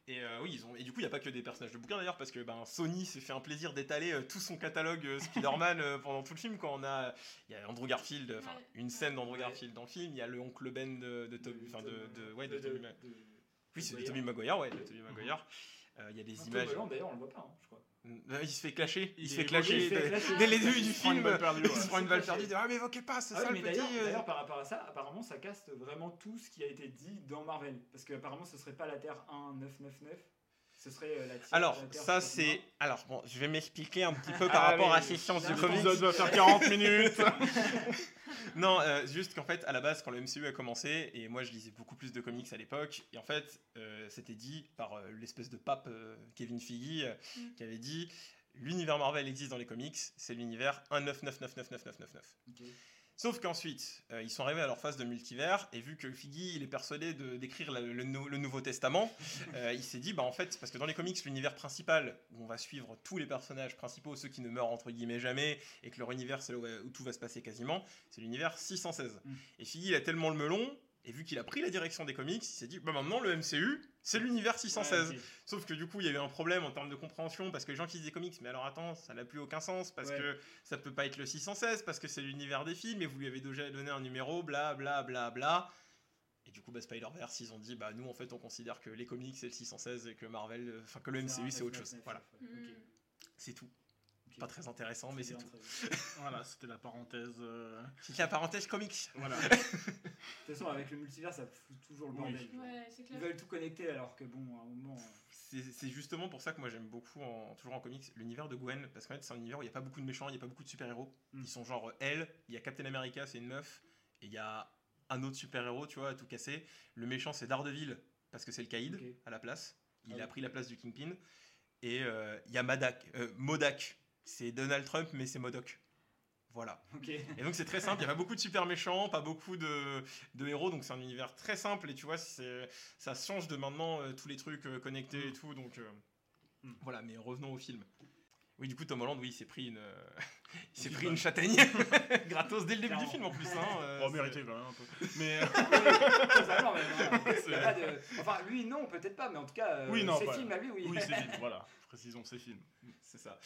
Et euh, oui, ils ont, et du coup, il n'y a pas que des personnages de bouquins d'ailleurs, parce que ben, Sony s'est fait un plaisir d'étaler euh, tout son catalogue euh, Spider-Man euh, pendant tout le film. Quand on a, il y a Andrew Garfield, enfin, Ouais. une scène d'Andrew Ouais. Garfield dans le film. Il y a le oncle Ben de, de, Toby- enfin, de, de, ouais, de, de- de- de- oui, c'est de. Tobey Maguire, ouais, de Maguire. Euh, Il y a des Tom images. D'ailleurs, on le voit pas, hein, je crois. Euh, Il se fait clasher, il, Il se fait clasher dès- les débuts du film. Il se prend une balle perdue. Ah mais évoquez pas, c'est Ah ça oui, le petit. euh, d'ailleurs, par rapport à ça, apparemment, ça caste vraiment tout ce qui a été dit dans Marvel. Parce qu'apparemment, ce serait pas la Terre 1999, ce serait euh, la. Alors, ça 61. c'est. Alors, bon, je vais m'expliquer un petit peu par Ah, rapport à ces sciences là, comics. L'épisode va faire 40 minutes. Non, euh, juste qu'en fait, à la base, quand le MCU a commencé, et moi je lisais beaucoup plus de comics à l'époque, et en fait, euh, c'était dit par euh, l'espèce de pape euh, Kevin Feige, euh, Mm. qui avait dit l'univers Marvel existe dans les comics, c'est l'univers 1999999. Ok. Sauf qu'ensuite, euh, ils sont arrivés à leur phase de multivers, et vu que Feige il est persuadé de- d'écrire le, nou- le Nouveau Testament, euh, il s'est dit, bah en fait, parce que dans les comics, l'univers principal, où on va suivre tous les personnages principaux, ceux qui ne meurent entre guillemets jamais, et que leur univers, c'est là où, où tout va se passer quasiment, c'est l'univers 616. Mm. Et Feige, il a tellement le melon, et vu qu'il a pris la direction des comics, il s'est dit, bah maintenant, le MCU, c'est l'univers 616. Ouais, ok. Sauf que du coup, il y a eu un problème en termes de compréhension parce que les gens qui lisent des comics, mais alors attends, ça n'a plus aucun sens parce Ouais. que ça peut pas être le 616 parce que c'est l'univers des films et vous lui avez déjà donné un numéro, bla bla bla bla. Et du coup, bah, Spider-Verse, ils ont dit, bah nous en fait, on considère que les comics c'est le 616 et que Marvel, euh, enfin que le MCU c'est autre chose. Voilà, Mm. c'est tout. Pas très intéressant, mais c'est tout. voilà, c'était la parenthèse. euh, C'est la parenthèse comics. Voilà. De toute façon, avec le multivers, ça fout toujours le Oui. bordel. Ouais, Ils veulent tout connecter alors que bon, à un moment. euh, C'est c'est justement pour ça que moi j'aime beaucoup, en, toujours en comics, l'univers de Gwen, parce qu'en fait c'est un univers où il n'y a pas beaucoup de méchants, il n'y a pas beaucoup de super-héros. Mm. Ils sont genre elle, il y a Captain America, c'est une meuf, et il y a un autre super-héros, tu vois, à tout casser. Le méchant c'est Daredevil, parce que c'est le caïd à la place. Il Ah a oui. pris la place du Kingpin. Et euh, il y a Madak, euh, Modak, c'est Donald Trump, mais c'est Modoc. Voilà. Et donc c'est très simple, il n'y a pas beaucoup de super méchants, pas beaucoup de, de héros, donc c'est un univers très simple et tu vois, c'est- ça change de maintenant euh, tous les trucs euh, connectés et tout, donc euh, Mm. voilà, mais revenons au film. Oui, du coup, Tom Holland, oui, il s'est pris une, euh, il s'est pris une châtaigne, gratos dès le début du film en plus. Hein, euh, Oh, mérité quand même un peu. Mais. Hein. Enfin, lui, non, peut-être pas, mais en tout cas, euh, Oui, non, ses films à lui, oui. Oui, c'est film, voilà. Précisons, c'est film. C'est ça.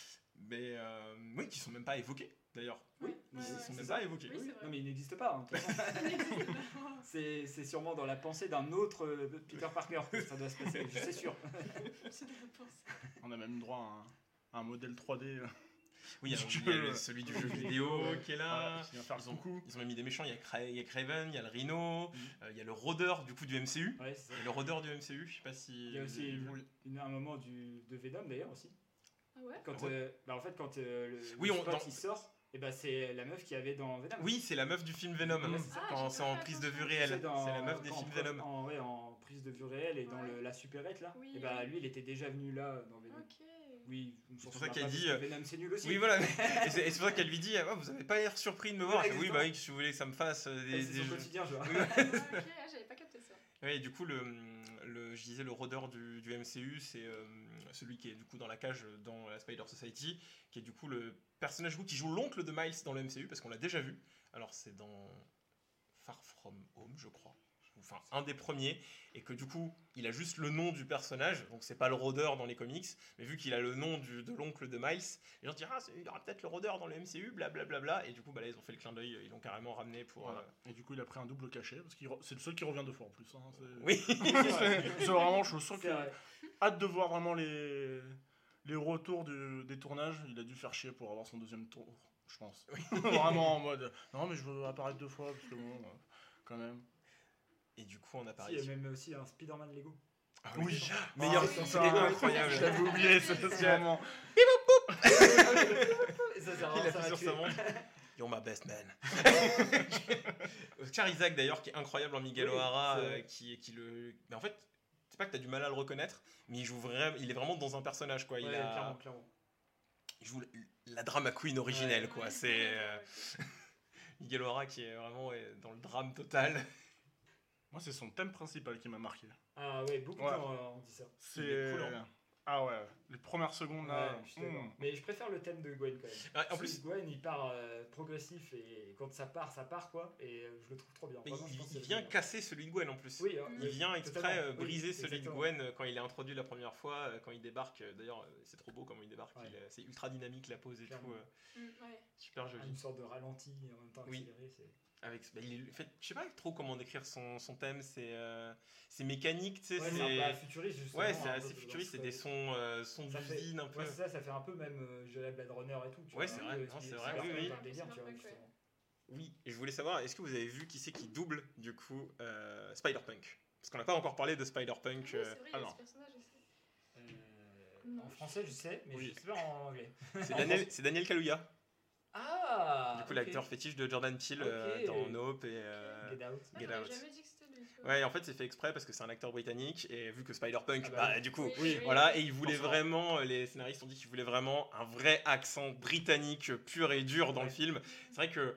Mais euh, oui, qui sont même pas évoqués d'ailleurs. Oui, Ils ouais, sont ouais, même c'est pas ça. évoqués. Oui. Non, mais il n'existe pas. hein, c'est sûrement dans la pensée d'un autre euh, Peter Parker que ça doit se passer, sûr. C'est pensée. On a même droit à un, à un modèle 3D. euh, Oui, alors, il y a le- celui du jeu vidéo qui est là. voilà, qui Ils ont, ils mis des méchants, il y a, Cra- il y a Craven, il y a le Rhino, Mhm. euh, il y a le rôdeur du coup du MCU. Ouais, c'est ça. Et le rôdeur du MCU, je sais pas si. Il y a aussi vous- une- une- un moment du, de Venom d'ailleurs aussi. Ah ouais Quand, Ah ouais. euh, bah, en fait, quand euh, le, Oui, le on- spot dans- il sort, et bah, c'est la meuf qui avait dans Venom. Oui, c'est la meuf du film Venom. Ça. Ah, quand c'est en prise de vue réelle. C'est la meuf des films Venom. En, ouais, en prise de vue réelle et dans Ouais. le- la supérette là. Oui, et bah oui. lui, il était déjà venu là dans Venom. Ok. Oui, C'est pour ça qu'elle dit, euh, Venom, c'est nul aussi. Oui, voilà. et c'est pour ça qu'elle lui dit ah, Vous avez pas l'air surpris de me voir Oui, bah oui, que si vous voulez que ça me fasse euh, des. C'est son quotidien, je vois. Oui, du coup, le, le, je disais le rôdeur du, MCU, c'est euh, celui qui est du coup dans la cage dans la Spider Society, qui est du coup le personnage qui joue l'oncle de Miles dans le MCU, parce qu'on l'a déjà vu. Alors, c'est dans Far From Home, je crois. Enfin, un des premiers, et que du coup, il a juste le nom du personnage, donc c'est pas le rôdeur dans les comics, mais vu qu'il a le nom du- de l'oncle de Miles, les gens disent Ah, il y aura peut-être le rôdeur dans le MCU, blablabla, bla, bla, bla. et du coup, bah, là, ils ont fait le clin d'œil, ils l'ont carrément ramené pour. Voilà. euh, Et du coup, il a pris un double cachet parce que c'est le seul qui revient deux fois en plus. hein, c'est- Oui, c'est vraiment, je sens qu'il vrai. hâte de voir vraiment les, les retours du- des tournages. Il a dû faire chier pour avoir son deuxième tour, je pense. vraiment en mode non, mais je veux apparaître deux fois parce que bon, euh, quand même. Et du coup, on a Si, parlé. il y a même aussi un Spider-Man Lego. Ah Oui, Meilleur Ah, ça, ouais. incroyable. Je l'avais oublié, moment. Et ça, ça, Il a ça sur sa montre. You're my best man. Oscar Isaac d'ailleurs qui est incroyable en Miguel Oui, O'Hara c'est euh, qui, qui le mais en fait c'est pas que t'as du mal à le reconnaître mais il joue vraiment il est vraiment dans un personnage quoi il, Ouais, a- clairement, clairement. il joue la, la drama queen originelle Ouais. quoi c'est euh. Miguel O'Hara qui est vraiment ouais, dans le drame total Moi, c'est son thème principal qui m'a marqué. Ah ouais, beaucoup Ouais. de gens euh, ont dit ça. C'est hein. ah ouais, les premières secondes là. Ouais, je hmm. Mais je préfère le thème de Gwen quand même. Ah, en plus Gwen il part euh, progressif et quand ça part, ça part quoi. Et euh, je le trouve trop bien. Vraiment, il, vient casser celui de Gwen en plus Oui, hein, il oui, vient exprès totalement. Oui, briser celui de. Gwen quand il est introduit la première fois, quand il débarque. D'ailleurs, c'est trop beau comment il débarque. Ouais. c'est ultra dynamique la pose et Clairement. tout. euh, Mm, ouais. super Ah, joli. Une sorte de ralenti en même temps Oui. accéléré. C'est- Avec, bah, il est- en fait, je sais pas trop comment décrire son, son thème, c'est euh, c'est mécanique, tu sais, Ouais, c'est c'est un peu futuriste, justement, Ouais, c'est un assez peu futuriste, c'est des sons, euh, sons Ça fait- d'usine un peu. Ouais, c'est ça, ça fait un peu même, euh, je dirais, Blade Runner et tout. tu Ouais, c'est vrai, c'est vrai, oui, oui. délire, tu vois. Oui, et je voulais savoir, est-ce que vous avez vu qui c'est qui double, du coup, euh, Spider-Punk? Parce qu'on n'a pas encore parlé de Spider-Punk. Oui, c'est euh, vrai, il y a alors, ce personnage aussi. Euh, Non. en français, je sais, mais Oui. je sais pas en anglais. c'est Daniel, c'est Daniel Kaluuya, Ah du coup, l'acteur fétiche de Jordan Peele euh, dans Nope et. euh, Get Out. Ah, Get j'aurais Out. jamais dit que c'était lui. Ouais, en fait, c'est fait exprès parce que c'est un acteur britannique et vu que Spider-Punk, Ah bah bah, oui. du coup, Oui, voilà, oui. et ils voulaient vraiment, les scénaristes ont dit qu'ils voulaient vraiment un vrai accent britannique pur et dur dans le film. C'est vrai que,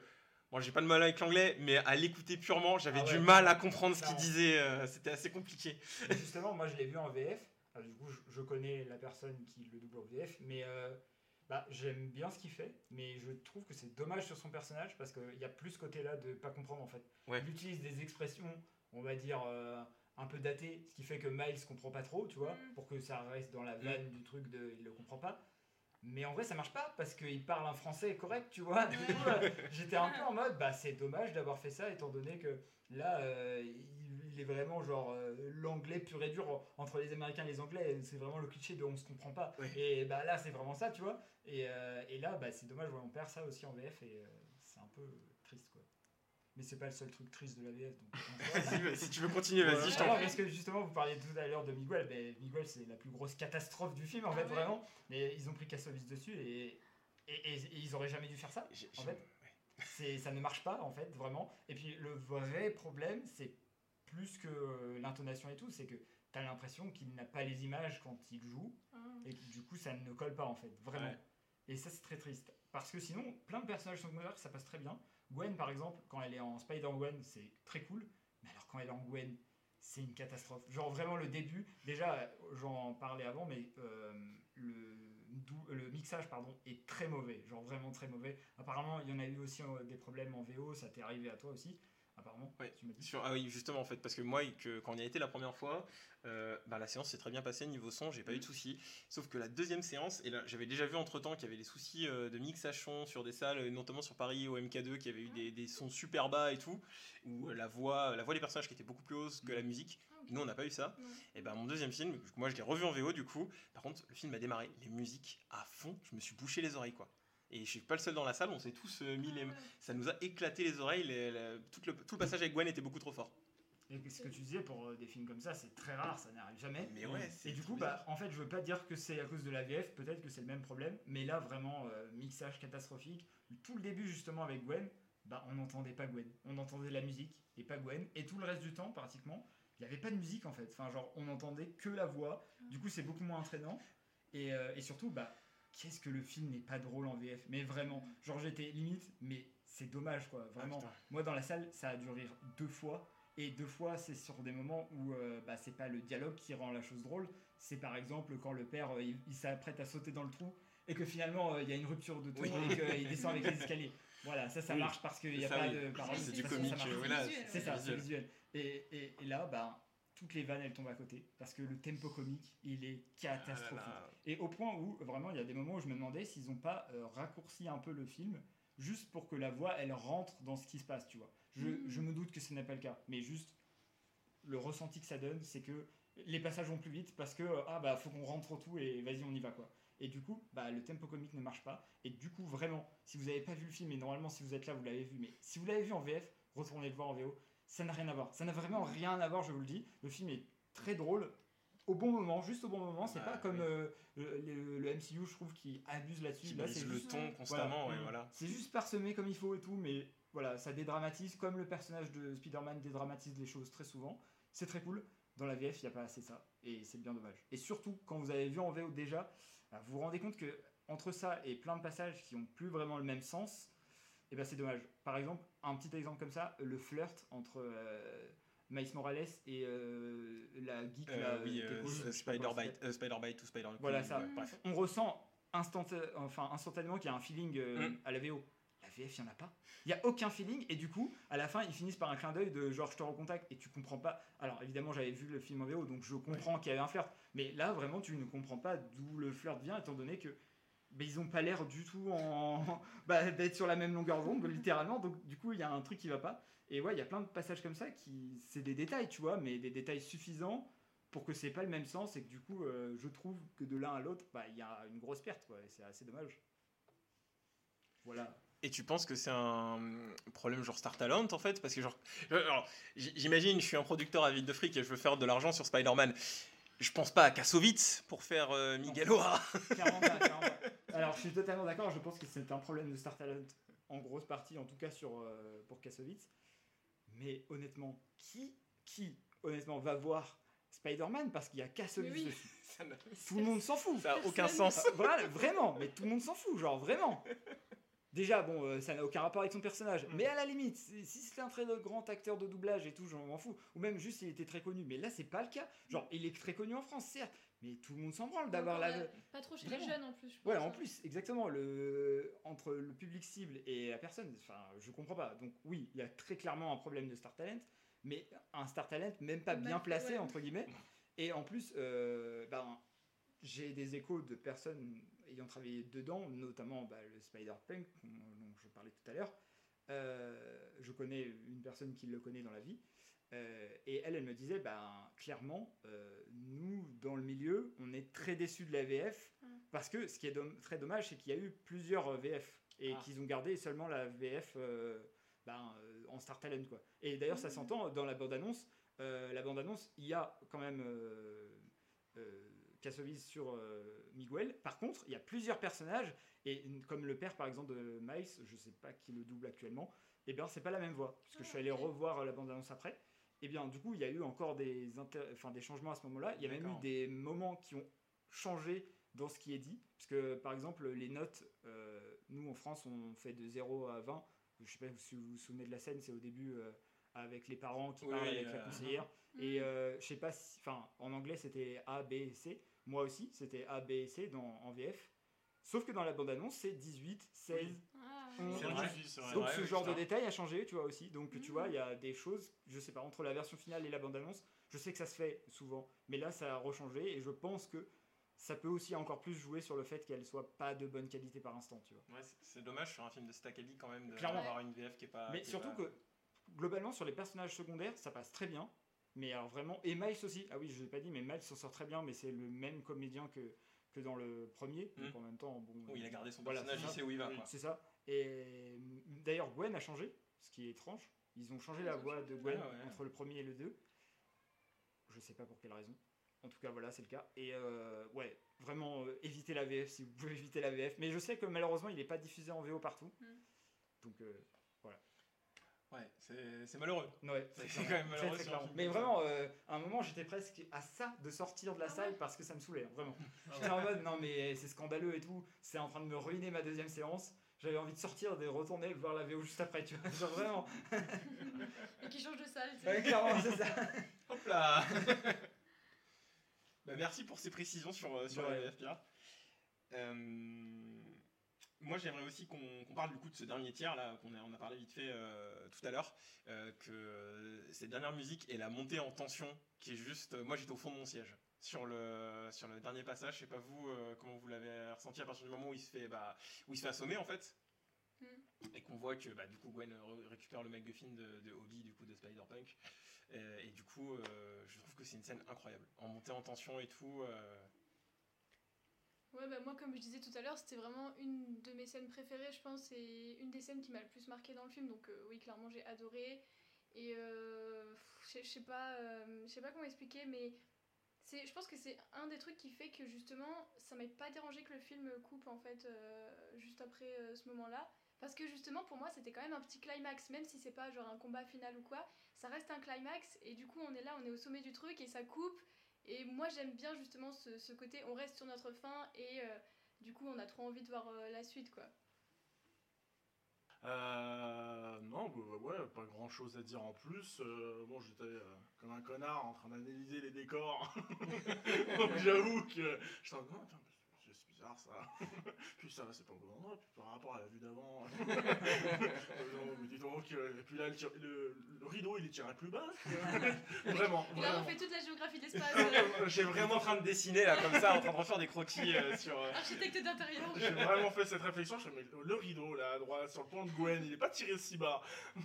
moi, j'ai pas de mal avec l'anglais, mais à l'écouter purement, j'avais Ah du mal à comprendre ce qu'il disait, euh, c'était assez compliqué. Justement, moi je l'ai vu en VF. Alors, du coup, je, je connais la personne qui le double en VF, mais euh, bah, j'aime bien ce qu'il fait, mais je trouve que c'est dommage sur son personnage parce qu'il y a plus ce côté-là de pas comprendre en fait. Ouais. Il utilise des expressions, on va dire, euh, un peu datées, ce qui fait que Miles comprend pas trop, tu vois, Mm. pour que ça reste dans la vanne du truc de il le comprend pas. Mais en vrai, ça marche pas parce qu'il parle un français correct, tu vois. Euh, j'étais un peu en mode, bah c'est dommage d'avoir fait ça étant donné que là, euh, il, est vraiment genre euh, l'anglais pur et dur en- entre les Américains et les Anglais. C'est vraiment le cliché de on se comprend pas. Et bah là, c'est vraiment ça, tu vois. Et, euh, et là, bah c'est dommage, ouais, on perd ça aussi en VF et euh, c'est un peu triste, quoi. Mais c'est pas le seul truc triste de la VF. Donc, si tu veux continuer, vas-y, je t'en prie. parce que justement, vous parliez tout à l'heure de Miguel. Ben, Miguel, c'est la plus grosse catastrophe du film, en Ah fait, ouais. vraiment. Mais ils ont pris Kassovitz dessus et, et, et- et ils auraient jamais dû faire ça. En fait, c'est ça ne marche pas, en fait, vraiment. Et puis, le vrai problème, c'est plus que euh, l'intonation et tout, c'est que tu as l'impression qu'il n'a pas les images quand il joue Ah. et que du coup, ça ne colle pas, en fait, vraiment. Ouais. Et ça, c'est très triste. Parce que sinon, plein de personnages secondaires, ça passe très bien. Gwen, par exemple, quand elle est en Spider-Gwen, c'est très cool. Mais alors, quand elle est en Gwen, c'est une catastrophe. Genre, vraiment, le début, déjà, euh, j'en parlais avant, mais euh, le, dou- le mixage pardon, est très mauvais. Genre, vraiment très mauvais. Apparemment, il y en a eu aussi euh, des problèmes en VO, ça t'est arrivé à toi aussi, apparemment. Ouais, tu m'as dit. Sur- ah oui, justement, en fait, parce que moi, que, quand on y a été la première fois, euh, bah, la séance s'est très bien passée niveau son, j'ai pas eu de soucis. Sauf que la deuxième séance, et là, j'avais déjà vu entre temps qu'il y avait des soucis euh, de mixage son sur des salles, notamment sur Paris au MK2, qui avait eu des, des sons super bas et tout, où euh, la voix, la voix des personnages qui était beaucoup plus haute que la musique. Ah. Nous, on n'a pas eu ça. Ouais. Et ben mon deuxième film, moi je l'ai revu en VO du coup. Par contre, le film a démarré, les musiques à fond, je me suis bouché les oreilles quoi. Et je suis pas le seul dans la salle, on s'est tous euh, mis les. Ah ouais. Ça nous a éclaté les oreilles, les- tout, le, tout le passage avec Gwen était beaucoup trop fort. Et ce que tu disais pour euh, des films comme ça, c'est très rare, ça n'arrive jamais. Mais ouais, c'est Et du coup, bah, en fait, je veux pas dire que c'est à cause de la VF, peut-être que c'est le même problème, mais là, vraiment, euh, mixage catastrophique. Tout le début, justement, avec Gwen, bah, on n'entendait pas Gwen. On entendait la musique et pas Gwen. Et tout le reste du temps, pratiquement, il n'y avait pas de musique, en fait. Enfin, genre, on entendait que la voix. Du coup, c'est beaucoup moins entraînant. Et, euh, et surtout, bah, qu'est-ce que le film n'est pas drôle en VF Mais vraiment, genre, j'étais limite, mais c'est dommage, quoi. Vraiment. putain. Moi, dans la salle, ça a dû rire deux fois. Et deux fois, c'est sur des moments où euh, bah, c'est pas le dialogue qui rend la chose drôle. C'est par exemple quand le père euh, il, il s'apprête à sauter dans le trou et que finalement euh, il y a une rupture de ton Oui. et qu'il descend avec les escaliers. Voilà, ça, ça Oui. marche parce qu'il n'y a Ça, pas oui. de parole. C'est du façon, comique, ça marche. euh, voilà. C'est ça, c'est visuel. visuel. Et, et, et là, bah, toutes les vannes elles tombent à côté parce que le tempo comique il est catastrophique. Ah là là. Et au point où vraiment il y a des moments où je me demandais s'ils n'ont pas euh, raccourci un peu le film juste pour que la voix elle rentre dans ce qui se passe, tu vois. Je, Mhm. je me doute que ce n'est pas le cas, mais juste le ressenti que ça donne, c'est que les passages vont plus vite parce que euh, ah bah faut qu'on rentre tout et vas-y on y va quoi. Et du coup, bah, le tempo comique ne marche pas. Et du coup, vraiment, si vous n'avez pas vu le film, et normalement, si vous êtes là, vous l'avez vu, mais si vous l'avez vu en VF, retournez le voir en VO. Ça n'a rien à voir. Ça n'a vraiment rien à voir, je vous le dis. Le film est très drôle au bon moment, juste au bon moment. C'est Ah, pas comme oui. euh, le, MCU, je trouve, qui abuse là-dessus. Là, c'est le juste ton constamment, voilà. ouais, Mm. voilà. C'est juste parsemé comme il faut et tout, mais voilà, ça dédramatise, comme le personnage de Spider-Man dédramatise les choses très souvent. C'est très cool. Dans la VF, il n'y a pas assez ça, et c'est bien dommage. Et surtout, quand vous avez vu en VO déjà, vous vous rendez compte que entre ça et plein de passages qui ont plus vraiment le même sens, et ben c'est dommage. Par exemple, un petit exemple comme ça, le flirt entre euh, Miles Morales et euh, la geek Euh, là, oui, euh, Spider-Bite euh, Spider-Bite ou Spider voilà ça. ouais, bref. On ressent instant, enfin, instantanément qu'il y a un feeling euh, Mm. à la VO. La VF, il n'y en a pas. Il n'y a aucun feeling et du coup, à la fin, ils finissent par un clin d'œil de genre je te recontacte et tu comprends pas. Alors évidemment, j'avais vu le film en VO donc je comprends qu'il y avait un flirt. Mais là, vraiment, tu ne comprends pas d'où le flirt vient étant donné que bah, ils ont pas l'air du tout en bah, d'être sur la même longueur d'onde littéralement. Donc du coup il y a un truc qui va pas. Et ouais il y a plein de passages comme ça qui c'est des détails tu vois mais des détails suffisants pour que c'est pas le même sens et que du coup euh, je trouve que de l'un à l'autre bah, il y a une grosse perte quoi et c'est assez dommage. Voilà. Et tu penses que c'est un problème genre Star Talent en fait? Parce que genre, euh, j'imagine, je suis un producteur avide de fric et je veux faire de l'argent sur Spider-Man. Je pense pas à Kassovitz pour faire euh, Miguel O'Hara. Clairement pas, clairement pas. Alors, je suis totalement d'accord. Je pense que c'est un problème de Star Talent en grosse partie, en tout cas sur, euh, pour Kassovitz. Mais honnêtement, qui, qui, honnêtement, va voir Spider-Man? Parce qu'il y a Kassovitz oui. dessus n'a- Tout le monde s'en fout. ça a aucun sens. Voilà, vraiment, mais tout le monde s'en fout, genre vraiment. Déjà, bon, euh, ça n'a aucun rapport avec son personnage. Mais à la limite, si c'était un très grand acteur de doublage et tout, je m'en fous. Ou même juste il était très connu. Mais là, c'est pas le cas. Genre, il est très connu en France, certes. Mais tout le monde s'en branle d'avoir la. Pas trop chez les jeunes en plus. je pense, Voilà, en hein. plus, exactement. Le... Entre le public cible et la personne, enfin, je comprends pas. Donc, oui, il y a très clairement un problème de Star Talent, mais un Star Talent même pas bien placé, ouais. entre guillemets. Et en plus, euh, ben, j'ai des échos de personnes ayant travaillé dedans, notamment bah, le Spider-Punk, dont je parlais tout à l'heure. Euh, je connais une personne qui le connaît dans la vie. Euh, et elle, elle me disait, ben, clairement, euh, nous, dans le milieu, on est très déçus de la VF, Mm. parce que ce qui est dom- très dommage, c'est qu'il y a eu plusieurs VF, et Ah. qu'ils ont gardé seulement la VF ben, euh, en Star Talent. Quoi. Et d'ailleurs, ça s'entend dans la bande-annonce. Euh, la bande-annonce, il y a quand même euh, Kassovitz sur euh, Miguel. Par contre, il y a plusieurs personnages, et comme le père, par exemple, de Miles, je sais pas qui le double actuellement, et bien, c'est pas la même voix, parce que je suis allé Ah, ok. revoir la bande-annonce après. Et bien, du coup, il y a eu encore des, inter- enfin, des changements à ce moment-là. Il y a même eu des moments qui ont changé dans ce qui est dit. Parce que, par exemple, les notes, euh, nous en France, on fait de 0 à 20. Je sais pas si vous vous souvenez de la scène, c'est au début euh, avec les parents qui Oui, parlent avec la conseillère. Mhm. Et euh, je sais pas si. Enfin, en anglais, c'était A, B et C. Moi aussi, c'était A, B et C dans, en VF. Sauf que dans la bande-annonce, c'est 18, 16. Ah, vrai, vrai. donc ce genre de détail a changé, tu vois aussi. Donc tu Mhm. vois, il y a des choses, je sais pas, entre la version finale et la bande-annonce, je sais que ça se fait souvent, mais là ça a rechangé et je pense que ça peut aussi encore plus jouer sur le fait qu'elle soit pas de bonne qualité par instant, tu vois. Ouais, c'est- dommage sur un film de Stackady quand même d'avoir une VF qui est pas. mais surtout pas- que globalement sur les personnages secondaires, ça passe très bien. Mais alors vraiment, et Miles aussi. Ah oui, je l'ai pas dit, mais Miles s'en sort très bien, mais c'est le même comédien que, que dans le premier. Donc Mhm. en même temps, bon. Oui, il a gardé son Voilà, personnage, c'est il sait où il va. C'est ça. Et mm, d'ailleurs, Gwen a changé, ce qui est étrange. Ils ont changé Ils la ont voix de Gwen Ah ouais. entre le premier et le 2. Je sais pas pour quelle raison. En tout cas, voilà, c'est le cas. Et euh, ouais, vraiment, euh, évitez la VF si vous pouvez éviter la VF. Mais je sais que malheureusement, il n'est pas diffusé en VO partout. Mm. Donc, euh, Ouais, c'est c'est malheureux. ouais, C'est quand même malheureux très Mais vraiment, euh, à un moment, j'étais presque à ça de sortir de la Ah salle ouais parce que ça me saoulait, hein, vraiment. Ah J'étais en mode, non, mais c'est scandaleux et tout. C'est en train de me ruiner ma deuxième séance. J'avais envie de sortir, de retourner voir la VO juste après, tu vois. Genre vraiment. Et qui change de salle. tu. Ouais, clairement, c'est ça. Hop là Bah, Merci pour ces précisions sur, euh, sur Ouais. la VF Pierre. Euh, moi j'aimerais aussi qu'on parle du coup de ce dernier tiers là, qu'on a, on a parlé vite fait euh, tout à l'heure, euh, que cette dernière musique et la montée en tension qui est juste. euh, moi j'étais au fond de mon siège. Sur le, sur le dernier passage, je sais pas vous euh, comment vous l'avez ressenti à partir du moment où il se fait, bah, où il se fait assommer en fait, Mm. et qu'on voit que bah, du coup Gwen re- récupère le MacGuffin de, de Obi du coup de Spider-Punk, et du coup, je trouve que c'est une scène incroyable. En montée en tension et tout. Ouais, bah moi, comme je disais tout à l'heure, c'était vraiment une de mes scènes préférées, je pense, et une des scènes qui m'a le plus marqué dans le film. Donc, euh, oui, clairement, j'ai adoré. Et euh, je sais pas, euh, je sais pas comment expliquer, mais je pense que c'est un des trucs qui fait que justement, ça m'a pas dérangé que le film coupe en fait juste après ce moment-là. Parce que justement, pour moi, c'était quand même un petit climax, même si c'est pas genre un combat final ou quoi, ça reste un climax, et du coup, on est là, on est au sommet du truc, et ça coupe. Et moi, j'aime bien justement ce, ce côté, on reste sur notre fin, et euh, du coup, on a trop envie de voir euh, la suite, quoi. Euh, non, bah, bah, ouais, pas grand chose à dire en plus. Euh, bon, j'étais euh, comme un connard en train d'analyser les décors. Donc j'avoue que. J'étais en c'est bizarre ça. puis ça, c'est pas au bon endroit, puis par rapport à la vue d'avant. euh, dis donc, euh, et puis là, le, tir- le- le rideau il est tiré plus bas. vraiment, vraiment. refait toute la géographie de l'espace. J'ai Vraiment en train de dessiner là comme ça, en train de refaire des croquis euh, sur. euh, Architecte d'intérieur. j'ai vraiment fait cette réflexion. Je fais, mais le rideau là à droite, sur le plan de Gwen, il est pas tiré si bas.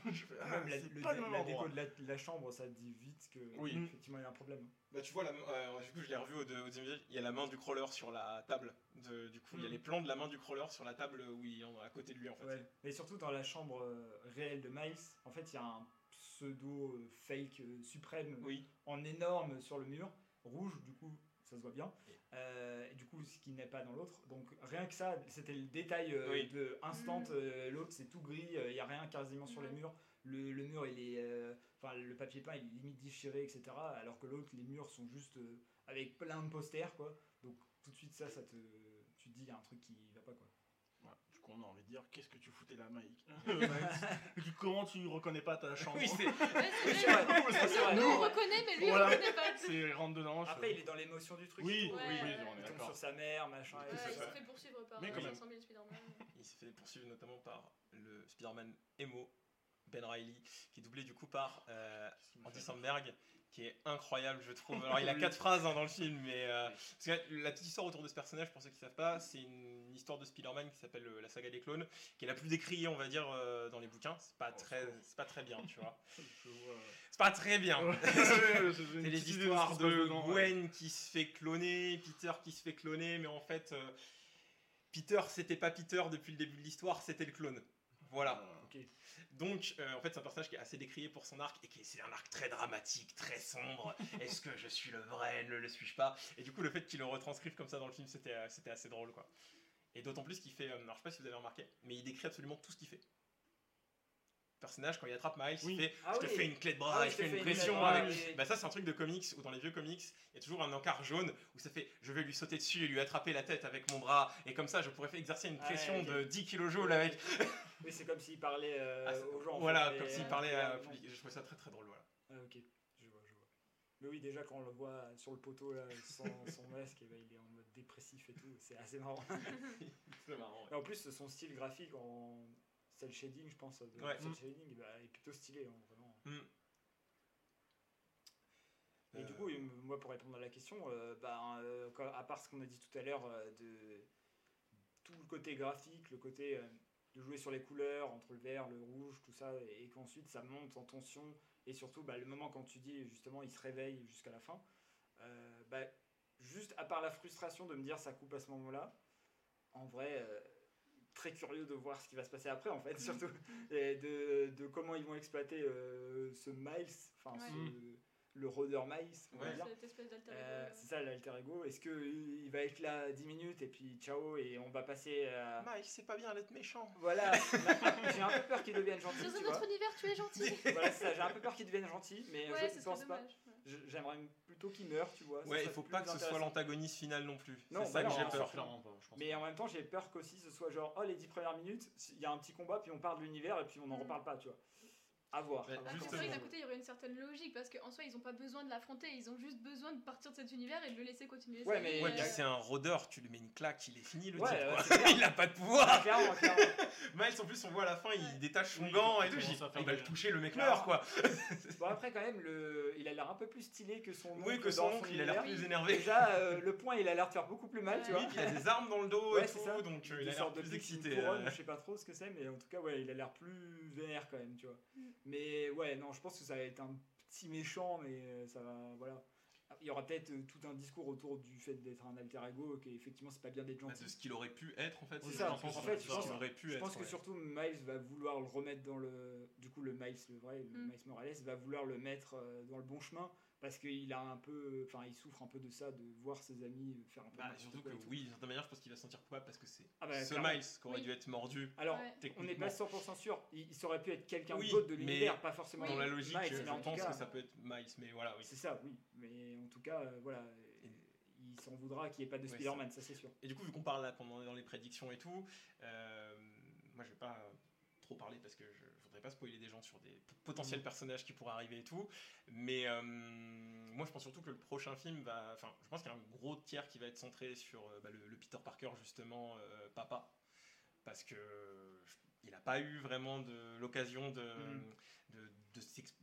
je fais, ah, la, c'est le- pas le même la endroit. déco de la, de la chambre, ça dit vite que Oui. Effectivement il y a un problème. Bah tu vois, la, euh, du coup je l'ai revu au, de- au deuxième épisode, il y a la main du crawler sur la table. De, du coup, il y a Mm. les plans de la main du crawler sur la table où il est en- à côté de lui en fait. Ouais. Mais surtout dans la chambre euh, réelle de Miles, en fait, il y a un pseudo euh, fake suprême Oui. en énorme sur le mur, rouge, du coup, ça se voit bien. Euh, et du coup, ce qui n'est pas dans l'autre. Donc, rien que ça, c'était le détail euh, Oui. de instant. Euh, l'autre, c'est tout gris, il n'y a rien quasiment sur les murs. Le, le mur, il est. euh, Enfin, le papier peint, il est limite déchiré, etc. Alors que l'autre, les murs sont juste euh, avec plein de posters, quoi. Donc, tout de suite, ça, ça te. Tu te dis, il y a un truc qui va pas, quoi. Ouais, du coup, on a envie de dire, qu'est-ce que tu foutais là, Mike Comment tu reconnais pas ta chambre Oui, c'est. Ouais, vrai. Nous, on reconnaît, mais lui, Voilà. on reconnaît pas. C'est rentre dedans. Après, il est dans l'émotion du truc. Oui, Ouais, oui, ouais. on est Il tombe d'accord. sur sa mère, machin. et il ça. se fait poursuivre par Mais quand même. 500 000 Spider-Man. Il s'est fait poursuivre notamment par le Spider-Man Emo, Ben Riley, qui est doublé du coup par euh, Andy Samberg, qui est incroyable, je trouve. Alors, il a quatre phrases hein, dans le film, mais euh, parce que la, petite histoire autour de ce personnage, pour ceux qui ne savent pas, c'est une histoire de Spider-Man qui s'appelle euh, la saga des clones, qui est la plus décriée, on va dire, dans les bouquins. C'est pas Oh, très, c'est pas très bien, tu vois. C'est pas très bien. C'est les histoires de Gwen qui se fait cloner, Peter qui se fait cloner, mais en fait, Peter c'était pas Peter depuis le début de l'histoire, c'était le clone. Voilà. Ok. Donc, euh, en fait, c'est un personnage qui est assez décrié pour son arc et qui c'est un arc très dramatique, très sombre. Est-ce que je suis le vrai, ne le suis-je pas? Et du coup, le fait qu'il le retranscrive comme ça dans le film, c'était euh, assez drôle, quoi. Et d'autant plus qu'il fait, euh, alors je sais pas si vous avez remarqué, mais il décrit absolument tout ce qu'il fait. Personnage, quand il attrape Miles, Oui. il fait Ah Je te oui. fais une clé de bras, Ah oui, il fait une pression avec. oui. Bah, ça, c'est un truc de comics, ou dans les vieux comics, il y a toujours un encart jaune où ça fait Je vais lui sauter dessus et lui attraper la tête avec mon bras, et comme ça, je pourrais faire exercer une Ah, pression ok. de 10 kJ avec. Oui, c'est comme s'il parlait euh, Ah, aux gens. en voilà, comme et, s'il parlait à public. Je trouvais ça très très drôle, voilà. Ah, ok, je vois, je vois. Mais oui, déjà, quand on le voit sur le poteau, là, sans son masque, eh ben, il est en mode dépressif et tout. C'est assez marrant. C'est marrant. ouais. Et en plus, son style graphique en cel shading, je pense, de Ouais. cel Mm. shading, bah, est plutôt stylé, hein, vraiment. Mm. Et du Euh, coup, moi, pour répondre à la question, euh, ben, euh, quand- à part ce qu'on a dit tout à l'heure de tout le côté graphique, le côté de jouer sur les couleurs, entre le vert, le rouge, tout ça, et, et qu'ensuite ça monte en tension, et surtout bah, le moment quand tu dis justement il se réveille jusqu'à la fin, bah, juste à part la frustration de me dire ça coupe à ce moment-là, en vrai, très curieux de voir ce qui va se passer après en fait, surtout, et de, de comment ils vont exploiter euh, ce Miles, enfin Ouais. ce- le Rhoder Miles, Ouais. Euh, ego, c'est ça l'alter ego. Est-ce qu'il va être là 10 minutes et puis ciao et on va passer à. Miles, c'est pas bien d'être méchant. Voilà, j'ai un peu peur qu'il devienne gentil. Dans un vois. autre univers, tu es gentil. Voilà, c'est ça, j'ai un peu peur qu'il devienne gentil, mais Ouais, je ne pense pas. dommage. ouais. J'aimerais plutôt qu'il meure, tu vois. Ouais, il faut pas que ce soit l'antagoniste final non plus. Non, C'est bah ça que non, j'ai peur. Clairement pas, je pense Mais en même temps, j'ai peur qu'aussi ce soit genre, oh, les 10 premières minutes, il y a un petit combat, puis on part de l'univers et puis on n'en Mm. reparle pas, tu vois. À voir. Ouais, Bah, d'un côté, il y aurait une certaine logique parce qu'en soi, ils n'ont pas besoin de l'affronter, ils ont juste besoin de partir de cet univers et de le laisser continuer. Ouais, mais Ouais, euh, c'est un rôdeur, tu lui mets une claque, il est fini le Ouais, type. il a pas de pouvoir. Clairement, clairement. Miles, en plus, on voit à la fin, il détache son Oui, gant et tout. Il va le toucher, le mec meurt, quoi. Bon, après, quand même, le... il a l'air un peu plus stylé que son Oui, oncle que son oncle, il a l'air plus énervé. Déjà, euh, le point, il a l'air de faire beaucoup plus mal, tu vois. Oui, il a des armes dans le dos et c'est tout, ça. donc euh, il a l'air plus excité. Je sais pas trop ce que c'est, mais en tout cas, ouais, il a l'air plus vénère quand même, tu vois. Mais ouais, non, je pense que ça va être un petit méchant, mais euh, ça va, voilà. Il y aura peut-être euh, tout un discours autour du fait d'être un alter ego, qu'effectivement, c'est pas bien d'être Bah, gentil. de ce qu'il aurait pu être, en fait. C'est ça, en fait, je pense- qu'il aurait pu Je être. pense que ouais. surtout Miles va vouloir le remettre dans le. Du coup, le Miles, le vrai, le Mm. Miles Morales, va vouloir le mettre euh, dans le bon chemin parce qu'il a un peu. Enfin, il souffre un peu de ça, de voir ses amis faire un peu. Bah, n'importe surtout que oui, d'une certaine manière, je pense qu'il va se sentir coupable parce que c'est Ah bah, ce. Miles qui aurait Oui. dû être mordu. Alors, Ouais. on n'est pas 100% sûr. Il, ça aurait pu être quelqu'un Oui, d'autre de l'univers, pas forcément Oui. Dans la logique, Miles, en pense cas- que ça peut être Miles, mais voilà, oui. C'est ça, oui. Mais en tout cas, euh, voilà. Il s'en voudra qu'il n'y ait pas de Ouais, Spider-Man, ça c'est sûr. Et du coup, vu qu'on parle là, qu'on en est dans les prédictions et tout, euh, moi je vais pas trop parler parce que je voudrais pas spoiler des gens sur des potentiels personnages qui pourraient arriver et tout. Mais euh, moi, je pense surtout que le prochain film va. Enfin, je pense qu'il y a un gros tiers qui va être centré sur euh, bah, le, le Peter Parker, justement, euh, papa. Parce que je- il n'a pas eu vraiment de l'occasion de, Mhm. de,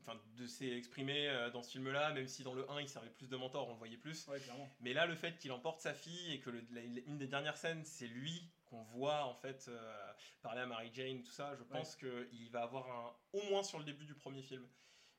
enfin, s'exprimer dans ce film-là, même si dans le 1 il servait plus de mentor, on le voyait plus. Ouais. Mais là, le fait qu'il emporte sa fille et que le- la- une des dernières scènes, c'est lui qu'on voit en fait euh, parler à Mary Jane, tout ça, je pense qu'il va avoir un, au moins sur le début du premier film,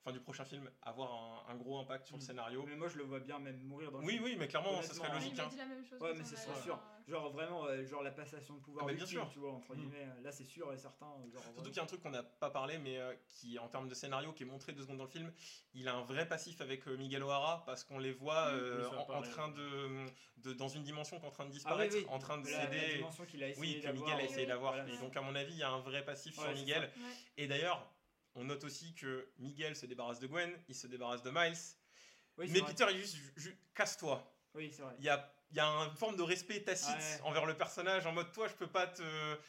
enfin du prochain film, avoir un, un gros impact sur le Mm. scénario. Mais moi, je le vois bien même mourir dans le Oui, film. oui, mais clairement, ça serait Honnêtement, logique. Hein. dit la même chose. Ouais, mais c'est allant, sûr. euh, Genre vraiment, euh, genre la passation de pouvoir Ah, bah, bien ultime, sûr. tu vois, entre Mm. guillemets. Là, c'est sûr et certain. Genre, Surtout qu'il y a un truc qu'on n'a pas parlé, mais euh, qui, en termes de scénario, qui est montré deux secondes dans le film, il a un vrai passif avec euh, Miguel O'Hara parce qu'on les voit euh, Oui, ça en, train de, de- dans une dimension qui est en train de Ah oui, disparaître, oui. en train de La- La céder. dimension qu'il a essayé Oui, que. Miguel a essayé d'avoir. Et donc, à mon avis, il y a un vrai passif sur Miguel. Et d'ailleurs, on note aussi que Miguel se débarrasse de Gwen, il se débarrasse de Miles. Oui, mais vrai. Peter, il est juste, ju- ju- casse-toi. Oui, c'est vrai. Il y a, il y a une forme de respect tacite Ouais. envers le personnage, en mode toi, je peux pas te.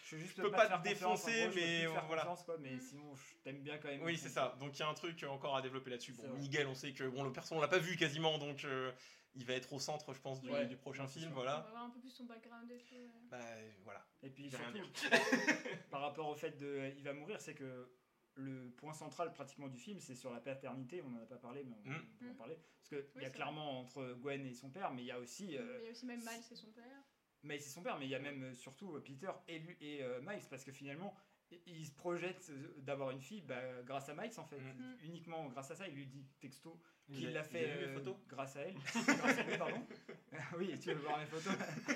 Je, juste Je peux pas, pas te défoncer, gros, je peux mais voilà. quoi, mais sinon, je t'aime bien quand même. Oui, c'est ça. Donc il y a un truc encore à développer là-dessus. Bon. Miguel, on sait que bon, le perso, on l'a pas vu quasiment, donc euh, il va être au centre, je pense, du, prochain film. sûr. On Voilà. va voir un peu plus son background et tout. ouais. Bah voilà. Et puis surtout, par rapport au fait de il va mourir, c'est que le point central pratiquement du film, c'est sur la paternité. On n'en a pas parlé, mais on, Mm. on peut en Mm. parler. Parce qu'il Oui, y a clairement entre Gwen et son père, mais il y a aussi. euh, Mais il y a aussi même Miles et son père. mais c'est son père, mais il y a même euh, surtout euh, Peter et, lui, et euh, Miles, parce que finalement, il se projette euh, d'avoir une fille bah, grâce à Miles, en fait. Mm. Mm. Uniquement grâce à ça, il lui dit texto qu'il l'a fait euh, grâce à elle. grâce à lui, pardon. oui, tu veux voir mes photos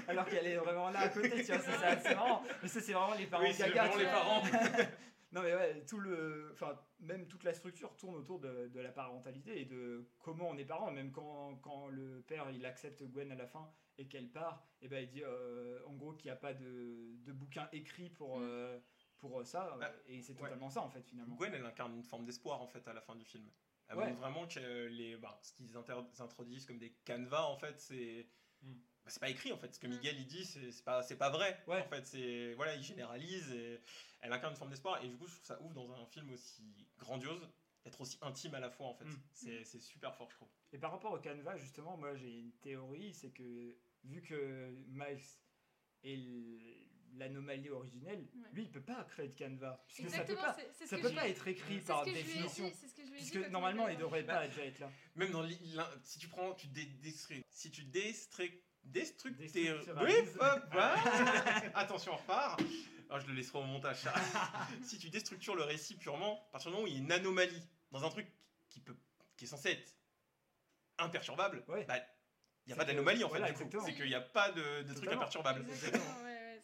Alors qu'elle est vraiment là à côté, tu vois, c'est ça, c'est marrant. Mais ça, c'est vraiment les parents Oui, gaga, vraiment les parents. Non mais ouais, tout le, enfin même toute la structure tourne autour de, de la parentalité et de comment on est parent. Même quand, quand le père il accepte Gwen à la fin et qu'elle part, et ben il dit euh, en gros qu'il n'y a pas de, de bouquin écrit pour Mm. euh, pour ça Bah, et c'est ouais. totalement ça en fait finalement. Gwen, elle incarne une forme d'espoir en fait à la fin du film. Elle Ouais. montre vraiment que les, bah, ce qu'ils introduisent comme des canevas en fait, c'est Mm. Bah, c'est pas écrit en fait. Ce que Mm. Miguel il dit, c'est c'est pas c'est pas vrai. Ouais. En fait, c'est voilà, il généralise et elle incarne une forme d'espoir. Et du coup, je trouve ça ouf dans un film aussi grandiose d'être aussi intime à la fois en fait. Mm. C'est c'est super fort, je trouve. Et par rapport au canevas justement, moi j'ai une théorie, c'est que vu que Miles est l'anomalie originelle, Ouais. lui il peut pas créer de canevas puisque ça peut pas. Ça peut pas être écrit par définition. dit Puisque normalement, m'a il devrait pas déjà être là. Même dans si tu prends, tu dé, si tu déstru- Déstructuralises. Oui, hop, voilà. Attention, on repart. Alors, je le laisserai au montage. ça. si tu déstructures le récit purement, à partir du moment où il y a une anomalie dans un truc qui peut, qui est censé être imperturbable, Ouais. bah, il n'y a pas d'anomalie en fait. voilà. C'est qu'il n'y a pas de, de truc imperturbable.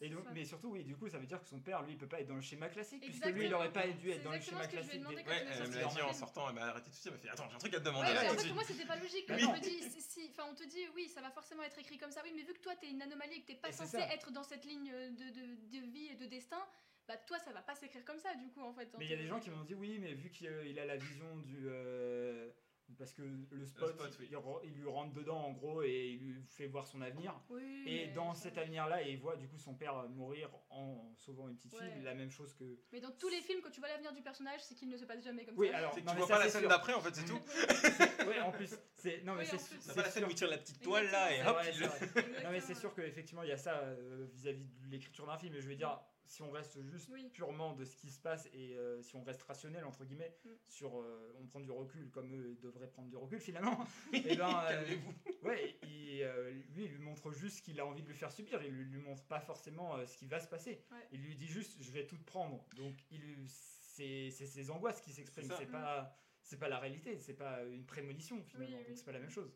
Exactement, ouais, ouais, Et c'est donc, ça. mais surtout, oui, du coup, ça veut dire que son père, lui, il peut pas être dans le schéma classique, puisque Exactement. lui, il aurait pas dû être dans le schéma ce que je lui ai classique. des- quand Ouais, elle me l'a dit en sortant, elle m'a arrêté tout de suite, elle m'a fait Attends, j'ai un truc à te demander Ouais, là. en fait, pour moi, c'était pas logique. Me si- on te dit, oui, ça va forcément être écrit comme ça, oui, mais vu que toi, t'es une anomalie et que t'es pas censé être dans cette ligne de, de, de vie et de destin, bah toi, ça va pas s'écrire comme ça, du coup, en fait. en Mais il y a des gens qui m'ont dit, oui, mais vu qu'il euh, il a la vision du. euh, parce que le spot, spot, oui. il, lui rentre dedans, en gros, et il lui fait voir son avenir. Oui, Et dans ça- cet avenir-là, il voit du coup son père mourir en sauvant une petite Ouais. fille, la même chose que. Mais dans tous les films, quand tu vois l'avenir du personnage, c'est qu'il ne se passe jamais comme Oui, ça. alors. C'est que non, tu mais vois ça, pas la scène d'après en fait, c'est tout. Ouais, en plus, c'est. Non, mais Oui, c'est en plus. T'as c'est pas la scène sûr. où il tire la petite toile là et hop, il vrai. Non mais c'est sûr qu'effectivement il y a ça euh, vis-à-vis de l'écriture d'un film, mais je veux dire, si on reste juste Oui. purement de ce qui se passe et euh, si on reste rationnel entre guillemets, Mm. sur euh, on prend du recul comme eux devraient prendre du recul finalement, et ben euh, ouais, il, euh, lui il lui montre juste ce qu'il a envie de lui faire subir, il lui, lui montre pas forcément euh, ce qui va se passer, Ouais. il lui dit juste je vais tout prendre, donc il c'est c'est ses angoisses qui s'expriment, C'est pas c'est pas la réalité, c'est pas une prémonition finalement, Oui, oui. donc c'est pas la même chose.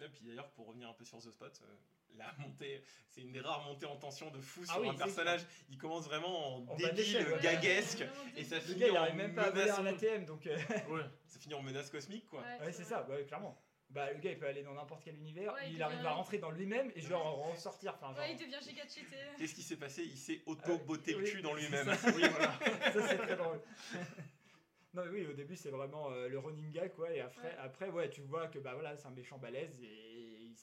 Et puis d'ailleurs, pour revenir un peu sur The Spot, euh, la montée, c'est une des rares montées en tension de fou Ah sur oui, un personnage. Il commence vraiment en débile, ouais. gaguesque, et ça Le finit, gars il en arrive même pas à voler menace, ATM donc euh, Ouais. ça finit en menace cosmique quoi. Ouais, Ouais, c'est ça, ouais, clairement. Bah, le gars, il peut aller dans n'importe quel univers, Ouais, il arrive à rentrer dans lui-même et genre en ressortir. Enfin, genre, Ouais, il devient giga cheaté. Qu'est-ce qui s'est passé? Il s'est auto-botté le oui, cul dans lui-même. ça. Oui, voilà. ça, c'est très drôle. non, mais oui, au début, c'est vraiment euh, le running gag, quoi. Et après, Ouais. après, ouais, tu vois que bah voilà, c'est un méchant balèze et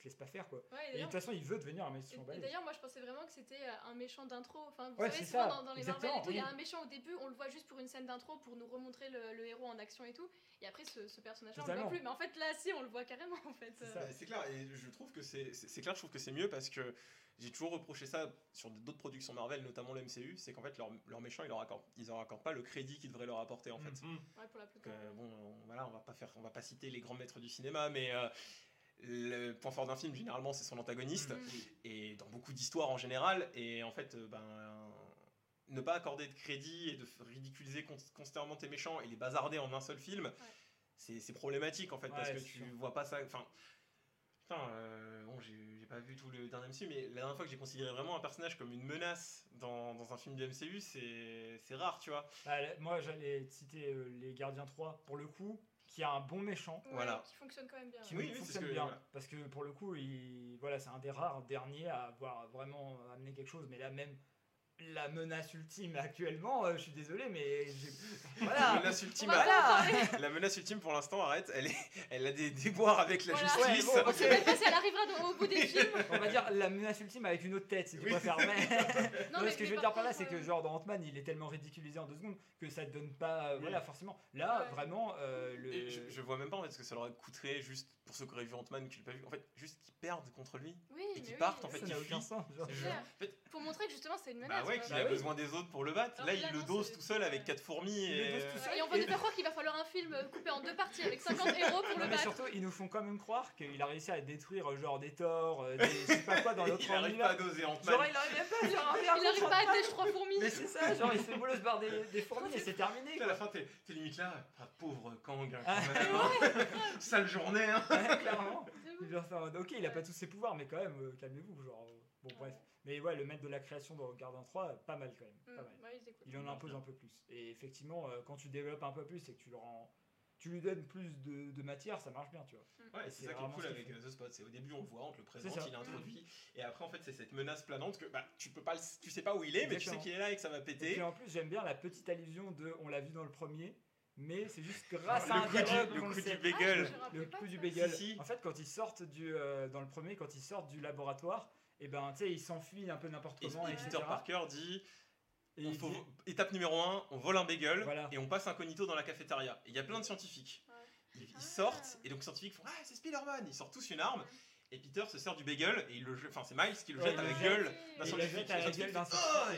se laisse pas faire quoi. Ouais, et Et de d'ailleurs- toute façon, il veut devenir un méchant Et d'ailleurs, moi je pensais vraiment que c'était euh, un méchant d'intro. Enfin, vous Ouais, savez, souvent dans, dans les exactement, Marvel et tout, il y a un méchant au début, on le voit juste pour une scène d'intro pour nous remontrer le, le héros en action et tout. Et après, ce, ce personnage-là, on le voit plus. Mais en fait, là, si, on le voit carrément en fait. C'est clair, et je trouve que c'est clair, je trouve que c'est mieux parce que j'ai toujours reproché ça sur d'autres productions Marvel, notamment le MCU, c'est qu'en fait leur, leur méchant, ils leur accordent, ils leur accordent pas le crédit qu'ils devraient leur apporter en fait. Mhm. Ouais, pour la Donc, plupart. euh, bon, on, voilà, on va pas faire, on va pas citer les grands maîtres du cinéma, mais euh, le point fort d'un film généralement c'est son antagoniste. Mhm. et dans beaucoup d'histoires en général. Et en fait euh, ben ne pas accorder de crédit et de ridiculiser con- constamment tes méchants et les bazarder en un seul film c'est c'est problématique en fait parce que tu sûr. vois pas ça. Enfin putain euh, bon j'ai pas vu tout le dernier MCU mais la dernière fois que j'ai considéré vraiment un personnage comme une menace dans, dans un film du MCU c'est rare tu vois. Bah, moi, j'allais citer euh, les Gardiens 3 pour le coup, qui a un bon méchant. Ouais, voilà. Qui fonctionne quand même bien. qui Oui, oui, c'est fonctionne que- bien voilà. parce que pour le coup il voilà c'est un des rares derniers à avoir vraiment amené quelque chose mais là même la menace ultime actuellement euh, je suis désolé mais j'ai- la voilà menace ultime On va a- pas en parler. La menace ultime pour l'instant, arrête, elle, est, elle a des déboires avec la Voilà. justice. Ouais, bon, On sait même pas si elle arrivera dans- au bout des films. on va dire la menace ultime avec une autre tête si tu Oui. préfères mais Non, Non, mais- ce que mais je veux par dire par là, contre, c'est que euh, genre dans Ant-Man, il est tellement ridiculisé en deux secondes que ça te donne pas, euh, voilà, forcément. Là, Ouais. vraiment, euh, le. Et je, je vois même pas en fait ce que ça leur coûterait juste pour ceux qui auraient vu Ant-Man qui l'ont pas vu. En fait, juste qu'ils perdent contre lui. Oui, Et mais qui oui, partent, en fait, ça n'a il aucun fuit. sens. genre. En fait, Pour montrer que justement c'est une menace. bah ouais, qu'il Bah a oui. besoin des autres pour le battre. Alors Là, il le non, dose c'est- tout seul avec ouais. quatre fourmis. Il le et... dose. Et on va nous faire croire qu'il va falloir un film coupé en deux parties avec 50 héros pour Non, le mais battre. surtout, ils nous font quand même croire qu'il a réussi à détruire genre des Thor, euh, des, je sais pas quoi dans l'autre il arrive pas à univers. doser Genre, Ant-Man. il arrive pas à Il pas têche trois fourmis. Mais c'est ça, genre il se fait bolos barre des, des fourmis et c'est terminé. À la fin, t'es limite là. Ah, pauvre Kang, hein, Ah. Sale journée, hein. Ouais, clairement. Il vient faire, ok, il a pas tous ses pouvoirs, mais quand même, euh, calmez-vous. Genre, euh, bon, bref. Mais ouais, le maître de la création dans Gardien 3, pas mal quand même. Mm, Pas mal. ouais, il en impose un peu plus. Et effectivement, euh, quand tu développes un peu plus et que tu le rends, tu lui donnes plus de, de matière, ça marche bien, tu vois. Ouais, Et c'est ça qui est cool avec The Spot. C'est au début, on le voit, on te le présente, il est introduit. Et après, en fait, c'est cette menace planante que bah, tu peux pas, tu sais pas où il est, mais tu sais qu'il est là et que ça va Et péter. puis en plus, j'aime bien la petite allusion de, on l'a vu dans le premier, mais c'est juste grâce à le un coup du, dialogue le qu'on coup le du sait. bagel. Ah, Le coup du bagel. Si, si. En fait, quand ils sortent du, euh, dans le premier, quand ils sortent du laboratoire, et ben, tu sais, ils s'enfuient un peu n'importe Et, comment, et etc. Peter Parker dit Et on il faut- dit- étape numéro 1, on vole un bagel Voilà. et on passe incognito dans la cafétéria. Et il y a plein de scientifiques. Ouais. Ils, ils Ah. sortent et donc les scientifiques font Ah, c'est Spider-Man Ils sortent tous une arme et Peter se sert du bagel et il le. Enfin, c'est Miles qui le jette à la gueule d'un Et il scientifique.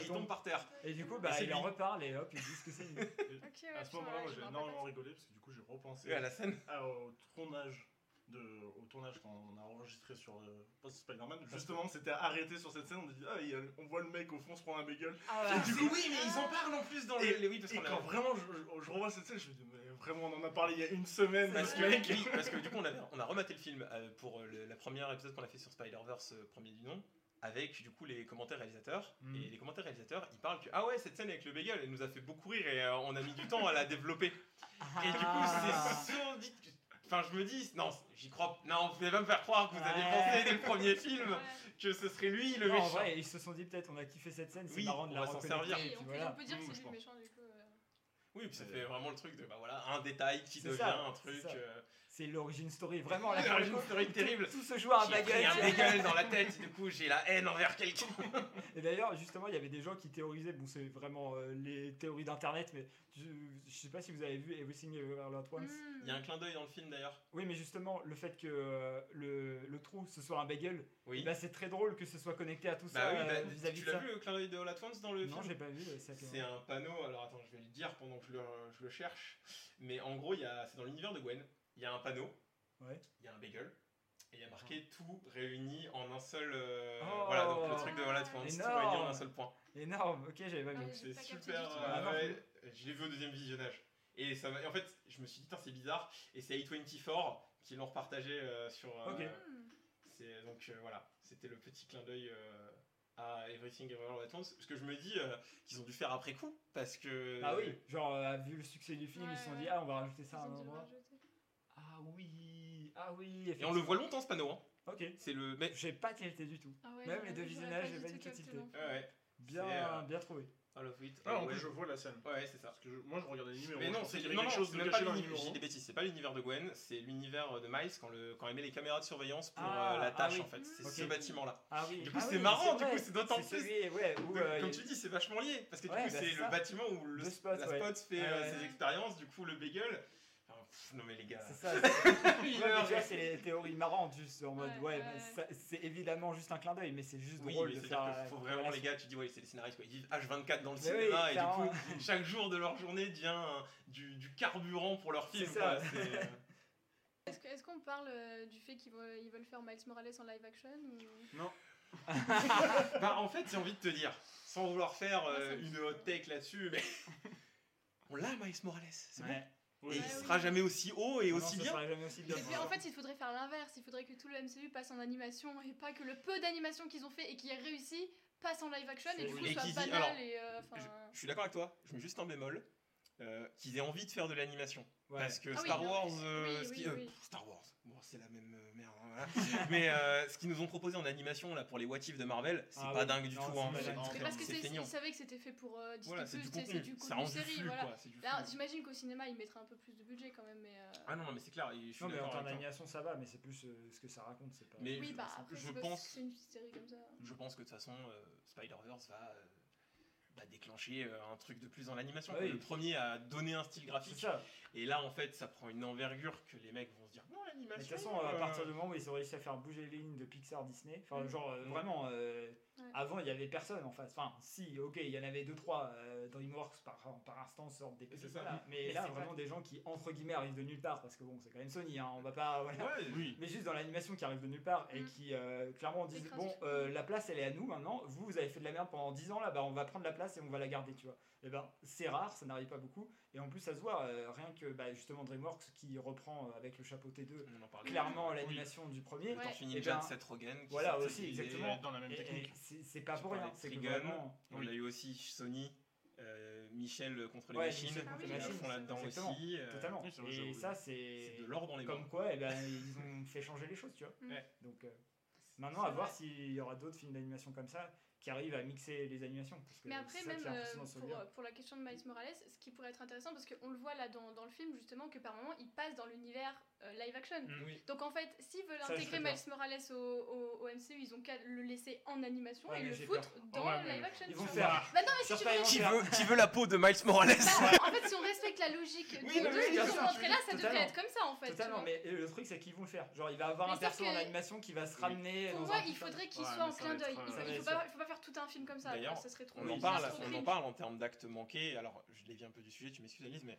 et tombe. par terre. Et du coup, bah, il en reparle et hop, ils disent que c'est à ce moment-là, j'ai énormément rigolé parce que du coup j'ai repensé Et à la scène. au tournage de au tournage quand on a enregistré sur euh, pas sur Spider-Man justement c'était arrêté sur cette scène on a dit ah il y a- on voit le mec au fond se prendre un bagel Ah, du coup oui, mais ils en parlent en plus dans et, les. Oui, parce et qu'on a- quand vraiment je, je revois cette scène je me dis mais vraiment on en a parlé il y a une semaine Parce ce que, mec oui, parce que du coup, on, avait, on a rematé le film euh, pour euh, le, la première épisode qu'on a fait sur Spider-Verse, euh, premier du nom, avec du coup les commentaires réalisateurs. Mhm. Et les commentaires réalisateurs, ils parlent que ah ouais, cette scène avec le bagel, elle nous a fait beaucoup rire et euh, on a mis du temps à la développer. Et du coup, Ah. c'est sordide. Enfin, je me dis, non, j'y crois. Non, vous pouvez pas me faire croire que vous aviez Ouais. pensé dès le premier film Ouais. que ce serait lui le Non, en méchant. vrai, ils se sont dit peut-être, on a kiffé cette scène, c'est Oui, marrant de on la va s'en servir. et Oui, puis on, peut, voilà. on peut dire que c'est lui le méchant du coup. euh. Oui, puis ça fait vraiment le truc de bah voilà, un détail qui devient ça, un truc. ça. euh, C'est l'origine story, vraiment. là, L'origin pour le coup, story tout- terrible. Tout se joue à un bagel. un tu bagel dans la tête, du coup j'ai la haine envers quelqu'un. Et d'ailleurs, justement, il y avait des gens qui théorisaient, bon, c'est vraiment euh, les théories d'internet, mais je, je sais pas si vous avez vu Everything Everywhere All At Once. Hmm. Il y a un clin d'œil dans le film d'ailleurs. Oui, mais justement, le fait que euh, le, le trou ce soit un bagel, Oui. bah, c'est très drôle que ce soit connecté à tout Bah ça oui, euh, bah, vis-à-vis tu de l'as ça. vu le clin d'œil de All At Once dans le Non, film j'ai pas vu. euh, c'est un panneau, alors attends, je vais le dire pendant que je le, je le cherche. Mais en gros, il y a- c'est dans l'univers de Gwen. Il y a un panneau, Ouais. il y a un bagel, et il y a marqué tout réuni en un seul. euh, Oh. voilà, donc le truc de tout Énorme. réuni en un seul point. Énorme, ok, j'avais pas Ah vu. oui. C'est super. euh, Ah non, ouais, je l'ai vu au deuxième visionnage. Et, ça et en fait, je me suis dit, putain, c'est bizarre. Et c'est A24 qui l'ont repartagé euh, sur. euh, Ok. Donc euh, voilà, c'était le petit clin d'œil euh, à Everything Everywhere All At Once. Ce que je me dis euh, qu'ils ont dû faire après coup. Parce que. Ah oui, genre, euh, vu le succès du film, ils se sont Ouais, dit, ah, on va rajouter Ils ça à un endroit. Ah oui, ah oui, Et on le voit longtemps ce panneau. Hein. Ok. C'est le. Mais... Je sais pas tilté du tout. Ah ouais, Même les deux visionnages, j'ai pas du tout tilté. Ouais. Bien, euh, bien trouvé. All of It. Ah, en ouais. plus, je vois la scène. Ouais, c'est ça. Parce que je- moi, je regardais les numéros. Mais non, c'est quelque non, chose de même pas caché dans le l'univers. dis des bêtises, c'est pas l'univers de Gwen, c'est l'univers de Miles quand, le, quand il met les caméras de surveillance pour Ah, euh, la ah tâche oui. en fait. C'est ce bâtiment-là. Ah oui. Du coup, Ah c'est oui, marrant, du coup, c'est d'autant plus. euh, comme tu dis, c'est vachement lié parce que du coup, bah, c'est le bâtiment où le, spot, la fait ses expériences. Du coup, le bagel. Pff, non mais les gars. C'est ça. C'est- Ouais, les théories marrantes, juste en mode, Ouais, ouais, ouais, bah, ouais. c'est évidemment juste un clin d'œil, mais c'est juste Oui, drôle mais de c'est-à-dire faire. qu'il faut vraiment, les gars, tu dis, ouais, c'est les scénaristes, quoi. Ils vivent H24 dans le Mais cinéma, oui, et du coup, chaque jour de leur journée devient du, du carburant pour leur film, Est-ce qu'on parle euh, du fait qu'ils veulent, ils veulent faire Miles Morales en live action ou... bah, en fait, j'ai envie de te dire, sans vouloir faire euh, une hot ouais. take là-dessus, mais. On l'a, Miles Morales, c'est bon. Oui. Et il oui. sera jamais aussi haut et Non, aussi bien. sera jamais aussi bien. Et puis en fait, il faudrait faire l'inverse. Il faudrait que tout le MCU passe en animation et pas que le peu d'animation qu'ils ont fait et qui a réussi passe en live action et du Oui. coup Et soit dit- banal alors, et euh. Je, je suis d'accord avec toi, je mets juste un bémol. euh, qu'ils aient envie de faire de l'animation. Ouais. Parce que Ah Star Wars. euh, oui, oui, euh. Star Wars, bon, c'est la même euh, voilà. Mais euh, ce qu'ils nous ont proposé en animation là, pour les What If de Marvel, c'est Ah pas dingue du Non, tout. hein, c'est- parce que c'est ils savaient que c'était fait pour euh, Disney+, Voilà, c'est du c'est, c'est contenu. du contenu série, flux, voilà. quoi. C'est du Là, flux. j'imagine qu'au cinéma, ils mettraient un peu plus de budget quand même, mais. euh, Ah non, non, mais c'est clair, et je suis Non, mais en termes d'animation, ça va, mais c'est plus euh, ce que ça raconte. C'est pas... Mais Oui, je- bah après, je pense- c'est une petite série comme ça. Je pense que de toute façon, euh, Spider-Verse va, va déclencher euh, un truc de plus dans l'animation. Ah oui. Le premier a donné un style graphique. ça. Et là, en fait, ça prend une envergure que les mecs vont se dire non, l'animation. de toute façon, à euh, partir du moment où ils ont réussi à faire bouger les lignes de Pixar Disney, enfin, Mm. genre euh, vraiment, euh, Ouais. avant il y avait personne en face. Enfin, si, ok, il y en avait deux trois. euh, DreamWorks par, par instant sortent des C'est petits. ça. voilà. Mais Mais là, c'est vraiment vrai. des gens qui entre guillemets arrivent de nulle part parce que bon, c'est quand même Sony, hein, on va pas. voilà. Ouais, Oui. Mais juste dans l'animation qui arrive de nulle part et Mm. qui euh, clairement disent bon euh, la place elle est à nous maintenant vous vous avez fait de la merde pendant 10 ans là bah on va prendre la place et on va la garder tu vois et ben c'est rare ça n'arrive pas beaucoup et en plus ça se voit euh, rien que bah, justement DreamWorks qui reprend euh, avec le chapeau T2 On en parlait. clairement l'animation du premier Ouais. Tortue Et Ninja ben, de Seth Rogen. qui voilà aussi, exactement. Dans la même technique. et c'est c'est pas pour rien c'est vraiment On Oui. a eu aussi Sony, euh, Michel contre les Ouais, machines, contre les machines, fond là-dedans aussi. euh, totalement et ça C'est de l'or dans les comme quoi eh ben, ils ont fait changer les choses tu vois Mm. Ouais. donc euh, maintenant à voir s'il y aura d'autres films d'animation comme ça qui arrivent à mixer les animations parce que Mais après, même euh, pour, celui-là. pour la question de Miles Morales, ce qui pourrait être intéressant, parce qu'on le voit là dans, dans le film, justement, que par moment, il passe dans l'univers euh, live action. Mm. Oui. Donc en fait, s'ils veulent Ça, intégrer Miles Morales au, au, au MCU, ils ont qu'à le laisser en animation Ouais, et le foutre dans Ouais, mais live action. Ils vont faire. Bah non, mais si tu veux. Qui veut, qui veut la peau de Miles Morales Bah, en fait, si on respecte la logique Oui, non, mais deux bien qu'ils ont sûr, montré là, ça devrait totalement. être comme ça en fait. Totalement, mais le truc c'est qu'ils vont le faire. Genre il va avoir Mais un perso sauf en que- animation qui va se ramener. Pour moi, il faudrait qu'il soit en clin d'œil. Il faut, pas, faire tout un film comme ça. D'ailleurs, quoi, ça serait trop. On en parle en termes d'actes manqués. Alors, je dévie un peu du sujet, tu m'excuses Alice, mais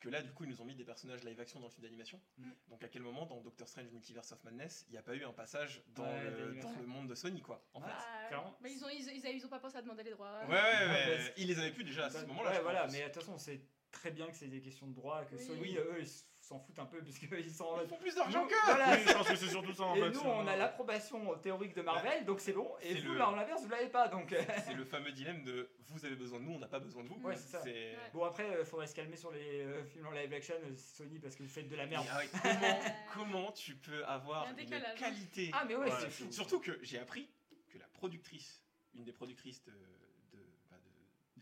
que là, du coup, ils nous ont mis des personnages live action dans le film d'animation. Mm. Donc, à quel moment, dans Doctor Strange Multiverse of Madness, il n'y a pas eu un passage dans, Ouais, le, d'animation. dans le monde de Sony, quoi en fait. Ouais. Bah, clairement. mais ils ont, ils, ils, ils ont pas pensé à demander les droits. Ouais, ouais, ouais, Ouais, ouais. Ils les avaient plus déjà à ce moment-là. ouais, voilà, mais de toute façon, c'est très bien que c'est des questions de droit, que Oui. Sony, eux, ils s'en foutent un peu, puisqu'ils sont. Ils font plus d'argent Nous, qu'eux voilà, Oui, je pense que c'est surtout ça en Et fait. nous, on a l'approbation théorique de Marvel, donc c'est bon. Et vous, le- là, en l'inverse, vous l'avez pas, donc. euh, C'est le fameux dilemme de vous avez besoin de nous, on n'a pas besoin de vous. Ouais, c'est ça. Ouais. Bon, après, il faudrait se calmer sur les euh, films en live action, euh, Sony, parce que vous faites de la merde. Ah ouais, comment, comment tu peux avoir une hein. qualité Ah, mais ouais, c'est fou. Surtout que j'ai appris que la productrice, une des productrices de, de, bah,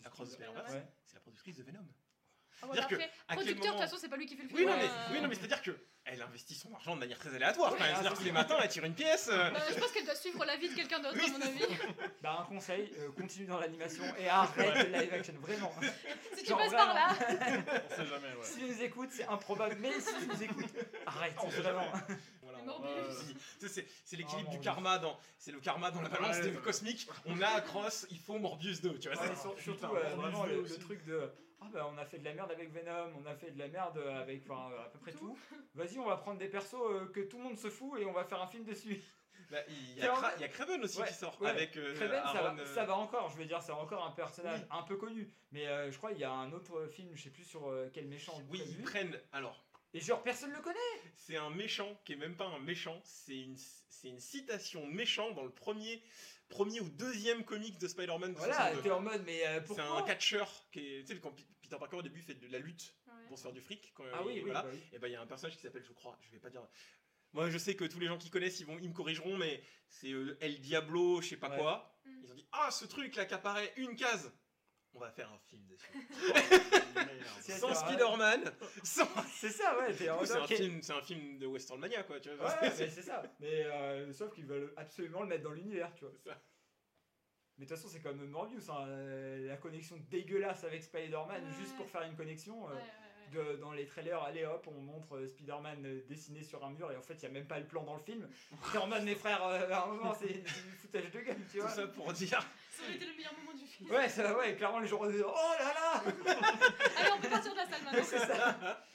de Across the Spider-Verse, Ouais. c'est la productrice de Venom. Ah, que, producteur, de toute façon, c'est pas lui qui fait le film. Oui, non, mais, oui, non, mais c'est-à-dire que elle investit son argent de manière très aléatoire. quand Ouais, même. ah, C'est-à-dire c'est tous les matins, elle tire une pièce. euh, Bah, je pense qu'elle doit suivre la vie de quelqu'un d'autre, Oui, à mon avis. Bah, un conseil, euh, continue dans l'animation et arrête le live action, vraiment. Si tu passes par là. On sait jamais, ouais. Si tu nous écoutes, c'est improbable, mais si tu nous écoutes, arrête, vraiment. Voilà, on- euh, sais, c'est c'est l'équilibre Oh, du karma dans c'est le karma dans la balance cosmique. On a Cross, il faut Morbius 2, tu vois. Surtout, euh, vraiment, le truc de Ah bah on a fait de la merde avec Venom, on a fait de la merde avec enfin, euh, à peu près tout. Vas-y, on va prendre des persos euh, que tout le monde se fout et on va faire un film dessus. Bah, il y a, Cra- il y a Kraven aussi Ouais, qui sort ouais. avec euh, Kraven, ça, va, euh, ça va encore, je veux dire, c'est encore un personnage Oui. un peu connu. Mais euh, je crois qu'il y a un autre film, je sais plus sur euh, quel méchant. Oui, ils prennent. Alors, Et genre personne le connaît. c'est un méchant qui est même pas un méchant, c'est une, c'est une citation méchant dans le premier, premier ou deuxième comic de Spider-Man de Voilà, 62. t'es en mode, mais euh, C'est pourquoi un catcheur qui est. Tu sais, quand Peter Parker au début fait de la lutte Ouais. pour se faire du fric. Quand, Ah il- oui, oui, voilà. bah oui. Et ben il y a un personnage qui s'appelle, je crois, je vais pas dire. Moi je sais que tous les gens qui connaissent ils, vont, ils me corrigeront, mais c'est euh, El Diablo, je sais pas Ouais. quoi. Mm. Ils ont dit Ah, ce truc là qui apparaît une case on va faire un film dessus. C'est sans. Spider-Man, sans... C'est ça, ouais. C'est un, film- c'est un film de Western Mania, quoi. Tu vois, Ouais, mais c'est ça. Mais euh, sauf qu'ils veulent absolument le mettre dans l'univers, tu vois. C'est ça. Mais de toute façon, c'est comme Morbius, hein, euh, la connexion dégueulasse avec Spider-Man, Ouais, juste pour faire une connexion. euh, Ouais, ouais, ouais. de- dans les trailers, allez hop, on montre euh, Spider-Man dessiné sur un mur et en fait, il n'y a même pas le plan dans le film. Mode, mes frères, euh, à un moment, c'est du foutage de gueule, tu Tout vois. ça pour dire. Ça aurait été le meilleur moment du film. Ouais, ça, ouais, clairement, les gens vont dire, oh là là Allez, on peut partir de la salle maintenant. C'est ça.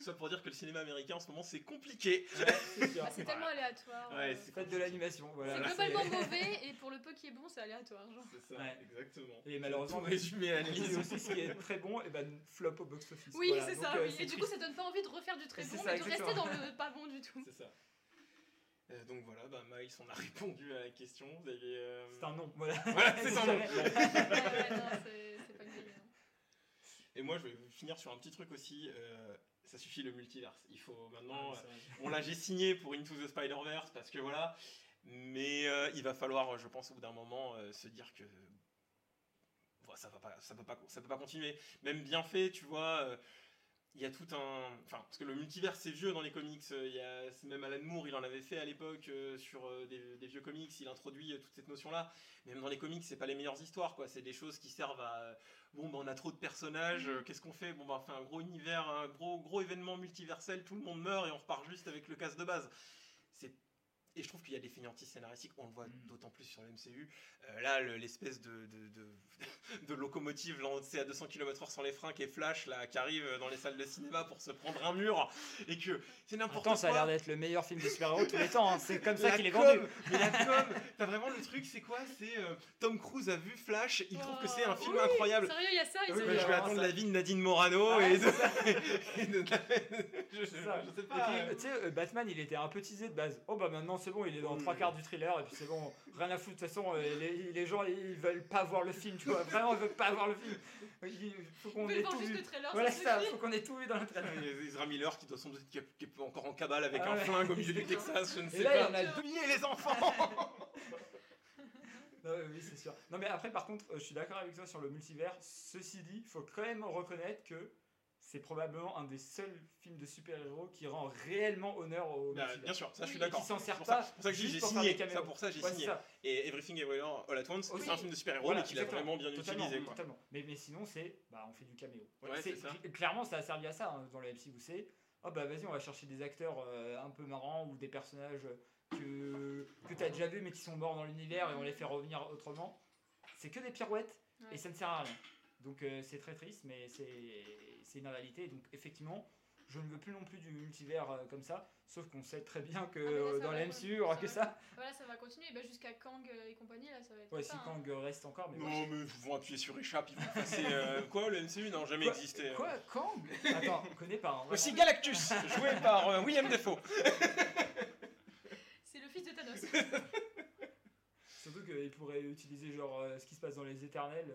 Ça pour dire que le cinéma américain en ce moment c'est compliqué. C'est. Bah, c'est tellement aléatoire. Ouais, euh, c'est Faites de l'animation, voilà. C'est globalement c'est- mauvais et pour le peu qui est bon, c'est aléatoire. Genre. C'est ça, Ouais. exactement. Et malheureusement, résumé à Et aussi, ce qui est très bon, et ben flop au box-office. Oui, Voilà. c'est Donc, ça. euh, oui. c'est Et du coup, ça donne pas envie de refaire du très C'est bon, ça, mais de rester dans le pas bon du tout. C'est ça. Euh, donc voilà, bah, Miles, on a répondu à la question. Vous avez. euh, C'est un nom, voilà. Voilà, c'est un nom. Ouais, ouais, non, c'est c'est pas une grille, hein. Et moi, je vais finir sur un petit truc aussi. euh, ça suffit le multiverse. Il faut maintenant. Ah, euh. Bon là, j'ai signé pour Into the Spider-Verse parce que voilà. Mais euh, il va falloir, je pense, au bout d'un moment, euh, se dire que bon, ça va pas, ça peut pas, ça peut pas continuer. Même bien fait, tu vois. Il y a tout un. Enfin, parce que le multivers c'est vieux dans les comics. euh, Il y a, même Alan Moore, il en avait fait à l'époque euh, sur euh, des, vieux comics. Il introduit toute cette notion-là. Même dans les comics, c'est pas les meilleures histoires, quoi. C'est des choses qui servent à. Bon, bah, on a trop de personnages. Qu'est-ce qu'on fait? Bon, on fait un gros univers, un gros, gros événement multiversel. Tout le monde meurt et on repart juste avec le casse de base. Et je trouve qu'il y a des fainéantises scénaristiques, on le voit Mm. d'autant plus sur le MCU. Euh, là, le- l'espèce de, de, de, de locomotive lancée à 200 km/h sans les freins qui est Flash, là, qui arrive dans les salles de cinéma pour se prendre un mur, et que c'est n'importe Pourtant, quoi. ça a l'air d'être le meilleur film de super-héros de tous les temps. hein. C'est comme ça La qu'il est vendu. Mais la com, t'as vraiment le truc, c'est quoi? C'est euh, Tom Cruise a vu Flash, il trouve que c'est un film Oui, incroyable. Sérieux, il y a ça, Oui, je vais vraiment attendre ça. l'avis de Nadine Morano Ah, et, de, c'est et de- je, sais pas. euh, tu sais, euh, Batman, il était un peu teasé de base. Oh bah maintenant c'est bon, il est dans trois quarts du thriller et puis c'est bon, rien à foutre. De toute façon, euh, les, les gens ils veulent pas voir le film, tu vois. Vraiment, ils veulent pas voir le film. Il faut qu'on On ait tout vu. le trailer, Voilà, ça c'est faut qu'on ait tout vu dans le trailer. Il y a Ezra Miller qui doit doute qui est- encore en cabale avec Ah un ouais. flingue au milieu du Texas, je ne Et sais là, il y pas. en a. Oubliez les enfants Non, oui, oui, c'est sûr. Non, mais après, par contre, euh, je suis d'accord avec toi sur le multivers. Ceci dit, il faut quand même reconnaître que c'est probablement un des seuls films de super-héros qui rend réellement honneur au Bah, multivers. Bien sûr, ça je suis d'accord. qui s'en sert pas c'est pour ça que j'ai signé. Ça, pour ça j'ai Ouais, c'est signé. ça. Et Everything Everywhere All at Once, Oui. c'est un film de super-héros, Voilà, mais qu'il a vraiment bien Totalement, utilisé. Quoi. totalement. Mais, mais sinon, c'est bah, on fait du caméo. Ouais, c'est ça. Clairement, ça a servi à ça hein, dans le MCU. C'est oh bah vas-y, on va chercher des acteurs euh, un peu marrants ou des personnages que, que tu as déjà vus mais qui sont morts dans l'univers et on les fait revenir autrement. C'est que des pirouettes Ouais. et ça ne sert à rien. Donc euh, c'est très triste, mais c'est c'est une réalité. Donc effectivement, je ne veux plus non plus du multivers euh, comme ça, sauf qu'on sait très bien que Ah, là, euh, dans le MCU, il n'y aura ça que va. ça. Voilà, ça va continuer. Bah, jusqu'à Kang euh, et compagnie, là, ça va être. Ouais, ça, si hein. Kang reste encore, mais Non, mais ils vont appuyer sur échappe, ils vont passer. euh, quoi, le MCU n'a jamais Quoi existé. Quoi Kang? Attends, on connaît pas. hein, Aussi. Galactus, joué par euh, William Defoe. C'est le fils de Thanos. Surtout qu'il pourrait utiliser genre euh, ce qui se passe dans les éternels.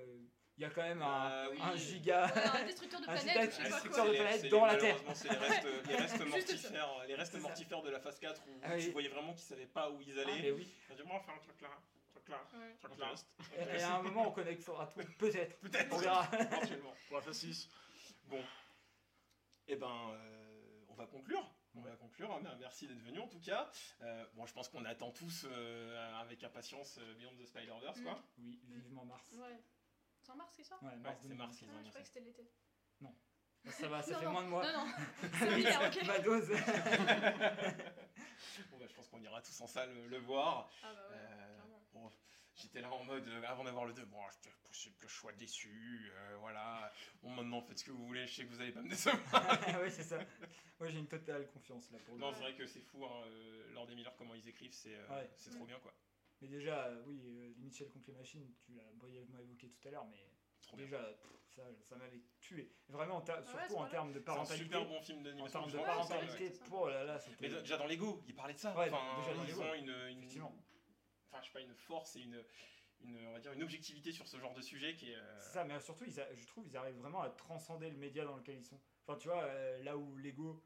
Il y a quand même un, Ah oui. un giga. Ouais, un destructeur de Un planète, giga destructeur de dans la Terre. malheureusement, c'est les restes, les mortifères, les restes mortifères de la phase 4 où Ah oui. tu voyais vraiment qu'ils savaient pas où ils Ah, allaient. mais oui. Ils ont dit, bon, on va faire un truc là, un truc là, Ouais. un truc là. Et, et à un moment, on connectera tout. Peut-être. Peut-être. On verra. Éventuellement. Pour la phase 6. Bon. Eh ben, euh, on va conclure. On va conclure. Mer- Merci d'être venu en tout cas. Euh, bon, je pense qu'on attend tous euh, avec impatience euh, Beyond the Spider-Verse, quoi. Oui, vivement Mars. Ouais. C'est en mars, c'est ça Ouais, Ouais, mars c'est 2020. Mars qu'ils ont Ah, je croyais que c'était l'été. Ça va, ça Non, fait non. moins de mois. Non, non. C'est ok. Ma dose. Bon, bah, je pense qu'on ira tous en salle euh, le voir. Ah, bah ouais, Euh, bon, J'étais là en mode, euh, avant d'avoir le 2, bon, c'était possible que je sois déçu, euh, voilà. Bon, maintenant, faites ce que vous voulez, je sais que vous allez pas me décevoir. oui, c'est ça. Moi, j'ai une totale confiance là pour le Non, c'est vrai que c'est fou, hein, euh, Lord et Miller, comment ils écrivent, c'est euh, Ouais. c'est trop bien, quoi. Mais déjà, euh, oui, euh, les Mitchell contre les machines, tu l'as brièvement évoqué tout à l'heure, mais Trop déjà, pff, ça, ça m'avait tué. Vraiment, en ouais, surtout en termes de C'est un parentalité. super bon film En d'animation. termes de. Ouais, parentalité, vrai. pour là, là, c'était. Mais déjà dans Lego, ils parlaient de ça. Ouais, enfin, déjà dans ils Lego. ont une, une, Effectivement. enfin, je sais pas, une force et une, une, on va dire, une objectivité sur ce genre de sujet qui est. euh, C'est ça, mais surtout, ils a- je trouve ils arrivent vraiment à transcender le média dans lequel ils sont. Enfin, tu vois, euh, là où Lego,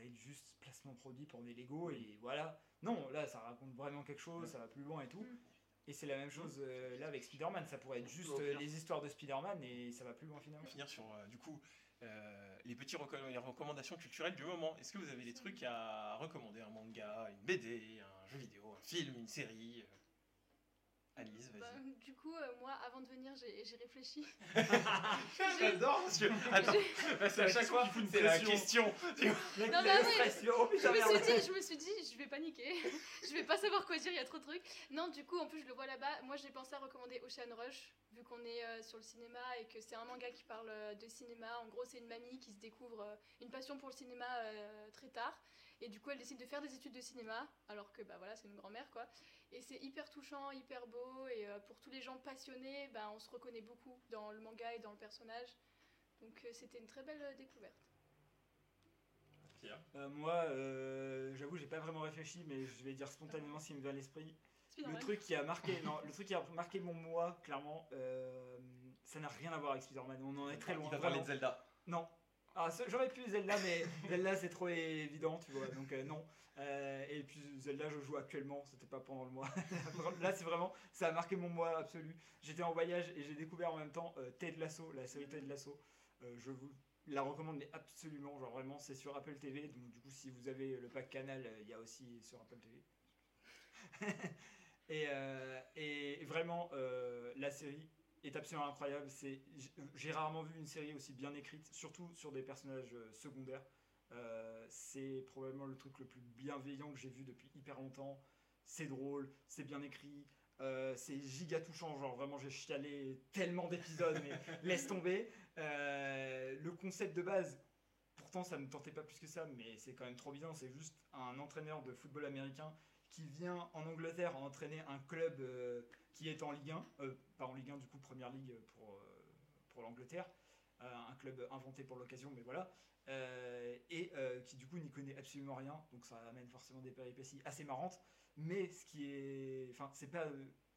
pourrait être juste placement produit pour des Lego et voilà. Non, là, ça raconte vraiment quelque chose, ça va plus loin et tout. Mm. Et c'est la même chose euh, là avec Spider-Man. Ça pourrait être juste euh, les histoires de Spider-Man et ça va plus loin finalement. finir sur euh, du coup euh, les petits reco- les recommandations culturelles du moment. Est-ce que vous avez des trucs à recommander? Un manga, une BD, un jeu vidéo, un film, une série Bah, du coup, euh, moi, avant de venir, j'ai j'ai réfléchi. J'adore parce que. Attends, parce qu'à chaque fois, c'est la question. Non, mais ouais, je me suis dit, je me suis dit, je vais paniquer. je vais pas savoir quoi dire, il y a trop de trucs. Non, du coup, en plus, je le vois là-bas. Moi, j'ai pensé à recommander Ocean Rush, vu qu'on est euh, sur le cinéma et que c'est un manga qui parle euh, de cinéma. En gros, c'est une mamie qui se découvre euh, une passion pour le cinéma euh, très tard. Et du coup, elle décide de faire des études de cinéma, alors que bah voilà, c'est une grand-mère quoi. Et c'est hyper touchant, hyper beau. Et euh, pour tous les gens passionnés, bah, on se reconnaît beaucoup dans le manga et dans le personnage. Donc, euh, c'était une très belle euh, découverte. Euh, moi, euh, j'avoue, j'ai pas vraiment réfléchi, mais je vais dire spontanément qui me vient à l'esprit. Le truc qui a marqué, non, le truc qui a marqué mon mois, clairement, euh, ça n'a rien à voir avec Spider-Man. On en est très loin. Il va parler de Zelda. Non. Ah, j'aurais pu Zelda, mais Zelda c'est trop évident, tu vois, donc euh, non. Euh, et puis Zelda, je joue actuellement, c'était pas pendant le mois. Là, c'est vraiment, ça a marqué mon mois absolu. J'étais en voyage et j'ai découvert en même temps euh, Ted Lasso, la série Ted Lasso. Je vous la recommande, mais absolument, genre vraiment, c'est sur Apple TV. Donc, du coup, si vous avez le pack Canal, il y a aussi sur Apple TV. et, vraiment, la série est absolument incroyable. C'est, j'ai rarement vu une série aussi bien écrite, surtout sur des personnages euh, secondaires. Euh, c'est probablement le truc le plus bienveillant que j'ai vu depuis hyper longtemps. C'est drôle, c'est bien écrit, euh, c'est giga touchant. Genre vraiment, j'ai chialé tellement d'épisodes, mais laisse tomber. Euh, le concept de base, pourtant ça me tentait pas plus que ça, mais c'est quand même trop bien. C'est juste un entraîneur de football américain qui vient en Angleterre entraîner un club euh, qui est en Ligue 1, euh, pas en Ligue 1 du coup Première Ligue pour, euh, pour l'Angleterre, Euh, un club inventé pour l'occasion, mais voilà, et qui du coup n'y connaît absolument rien, donc ça amène forcément des péripéties assez marrantes, mais ce qui est, enfin c'est pas,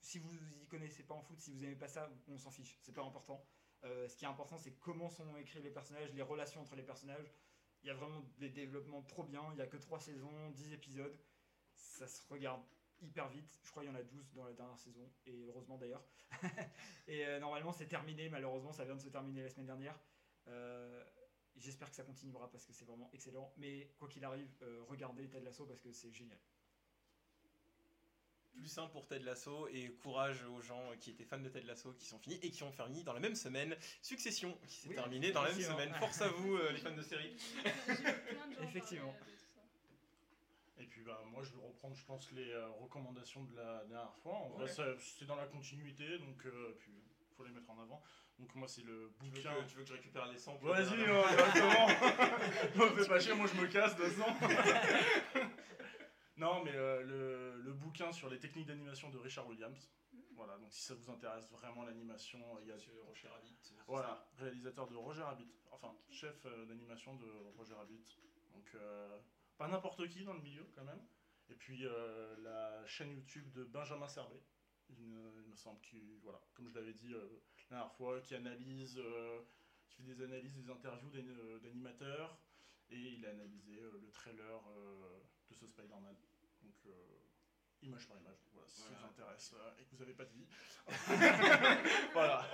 si vous y connaissez pas en foot, si vous aimez pas ça, on s'en fiche, c'est pas important. Ce qui est important, c'est comment sont écrits les personnages, les relations entre les personnages. Il y a vraiment des développements trop bien. Il y a que 3 saisons, 10 épisodes. Ça se regarde hyper vite. Je crois qu'il y en a 12 dans la dernière saison. Et heureusement d'ailleurs. et euh, normalement, c'est terminé. Malheureusement, ça vient de se terminer la semaine dernière. Euh, J'espère que ça continuera parce que c'est vraiment excellent. Mais quoi qu'il arrive, euh, regardez Ted Lasso parce que c'est génial. Plus simple pour Ted Lasso et courage aux gens qui étaient fans de Ted Lasso qui sont finis et qui ont fini dans la même semaine Succession qui s'est Oui, terminée dans la même semaine. Force à vous euh, les fans de série. Effectivement. Et puis bah, moi je vais reprendre je pense les euh, recommandations de la dernière fois. En vrai ça- c'est dans la continuité donc euh, puis faut les mettre en avant. Donc moi c'est le Tu veux, bouquin. que, tu veux que je récupère les 100 Vas-y, ouais, exactement. Me fais pas chier, moi je me casse de façon. non, mais euh, le, le bouquin sur les techniques d'animation de Richard Williams. Voilà, donc si ça vous intéresse vraiment l'animation, il y a Monsieur Rocher Rabbit. c'est voilà, réalisateur de Roger Rabbit, enfin chef euh, d'animation de Roger Rabbit. Donc euh, pas n'importe qui dans le milieu quand même. Et puis euh, la chaîne YouTube de Benjamin Servet, il me, il me semble qui, voilà, comme je l'avais dit euh, la dernière fois, qui analyse, euh, qui fait des analyses, des interviews euh, d'animateurs, et il a analysé le trailer de ce Spider-Man. Donc image par image, voilà, si ça vous intéresse et que vous n'avez pas de vie. voilà.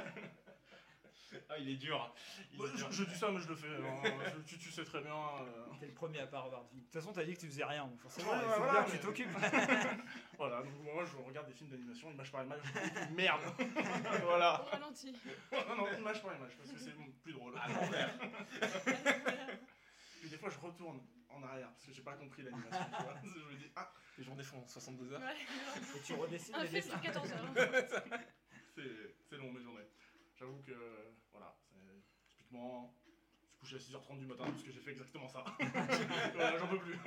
Ah, il est dur. Il est Ouais, dur. je, je dis ça, mais je le fais. hein. Je- tu, tu sais très bien. euh, T'es le premier à pas avoir de toute façon, t'as dit que tu faisais rien, donc forcément, Ouais, il ouais, faut voilà, bien que tu mais- t'occupes. voilà, donc moi je regarde des films d'animation, image par image. Merde Voilà Au ralenti. Non, non, image par image, parce que c'est plus drôle. À l'envers. Puis des fois je retourne en arrière, parce que j'ai pas compris l'animation. tu vois. Je me dis, ah, Les journées font 62 heures. Ouais. Et tu redessines Un les film dessins. sur 14 heures. c'est c'est long journées. Que, voilà, c'est typiquement. Je suis couché à 6h30 du matin parce que j'ai fait exactement ça. voilà, j'en peux plus.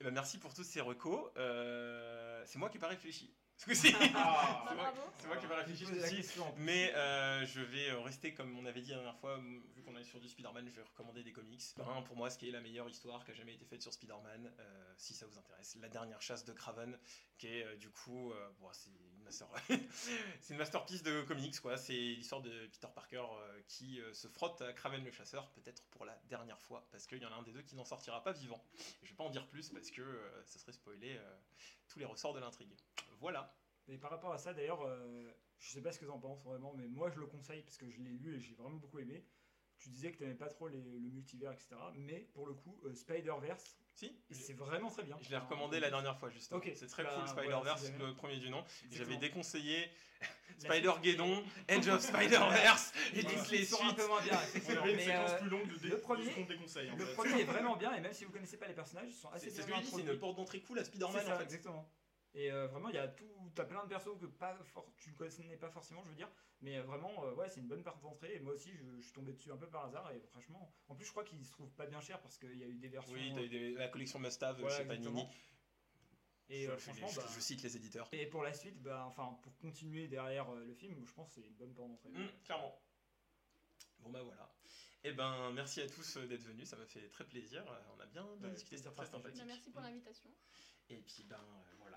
Eh ben, merci pour tous ces recos. Euh, c'est moi qui n'ai pas réfléchi. Ce coup-ci. Ah. C'est moi, Bravo. c'est moi qui n'ai pas réfléchi en plus. Mais euh, je vais euh, rester comme on avait dit la dernière fois, vu qu'on est sur du Spider-Man, je vais recommander des comics. Un, pour moi, ce qui est la meilleure histoire qui a jamais été faite sur Spider-Man, euh, si ça vous intéresse. La dernière chasse de Craven, qui est euh, du coup, euh, bon, c'est. c'est une masterpiece de comics, quoi. C'est l'histoire de Peter Parker euh, qui euh, se frotte à Craven le chasseur, peut-être pour la dernière fois, parce qu'il y en a un des deux qui n'en sortira pas vivant. Je vais pas en dire plus parce que euh, ça serait spoiler tous les ressorts de l'intrigue. Voilà. Et par rapport à ça, d'ailleurs, je sais pas ce que t'en penses vraiment, mais moi je le conseille parce que je l'ai lu et j'ai vraiment beaucoup aimé. Tu disais que t'aimais pas trop le multivers, etc. Mais pour le coup, Spider-Verse, Si, c'est vraiment très bien. je l'ai recommandé la dernière fois justement. Ok, C'est très bah, cool voilà, Spider-Verse, si jamais. le premier du nom. J'avais déconseillé La Spider-Geddon, Edge of Spider-Verse et Voilà. toutes les Ils sont un suites. peu moins bien, On effectivement. avait une Mais, séquence euh, plus longue de dé- le premier- de ce qu'on déconseille. en Le fait. premier est vraiment bien, et même si vous connaissez pas les personnages, ils sont assez C'est c'est ce bien c'est introduits. une porte d'entrée cool à Spider-Man ça, en fait. exactement. Et euh, vraiment, il y a tout. T'as plein de persos que pas for- tu ne connais pas forcément, je veux dire. Mais euh, vraiment, euh, ouais, c'est une bonne porte d'entrée. Et moi aussi, je, je suis tombé dessus un peu par hasard. Et franchement, en plus, je crois qu'il se trouve pas bien cher parce qu'il y a eu des versions. Oui, t'as eu des- la collection Must Have Voilà, chez Panini. Et Je- euh, je- franchement, je- bah, je cite les éditeurs. Et pour la suite, bah, enfin, pour continuer derrière euh, le film, je pense que c'est une bonne porte d'entrée. Hum, clairement. Bon bah voilà. Et ben merci à tous d'être venus, ça m'a fait très plaisir. On a bien, Ouais, discuté, c'était très sympathique. Merci pour l'invitation. Et puis ben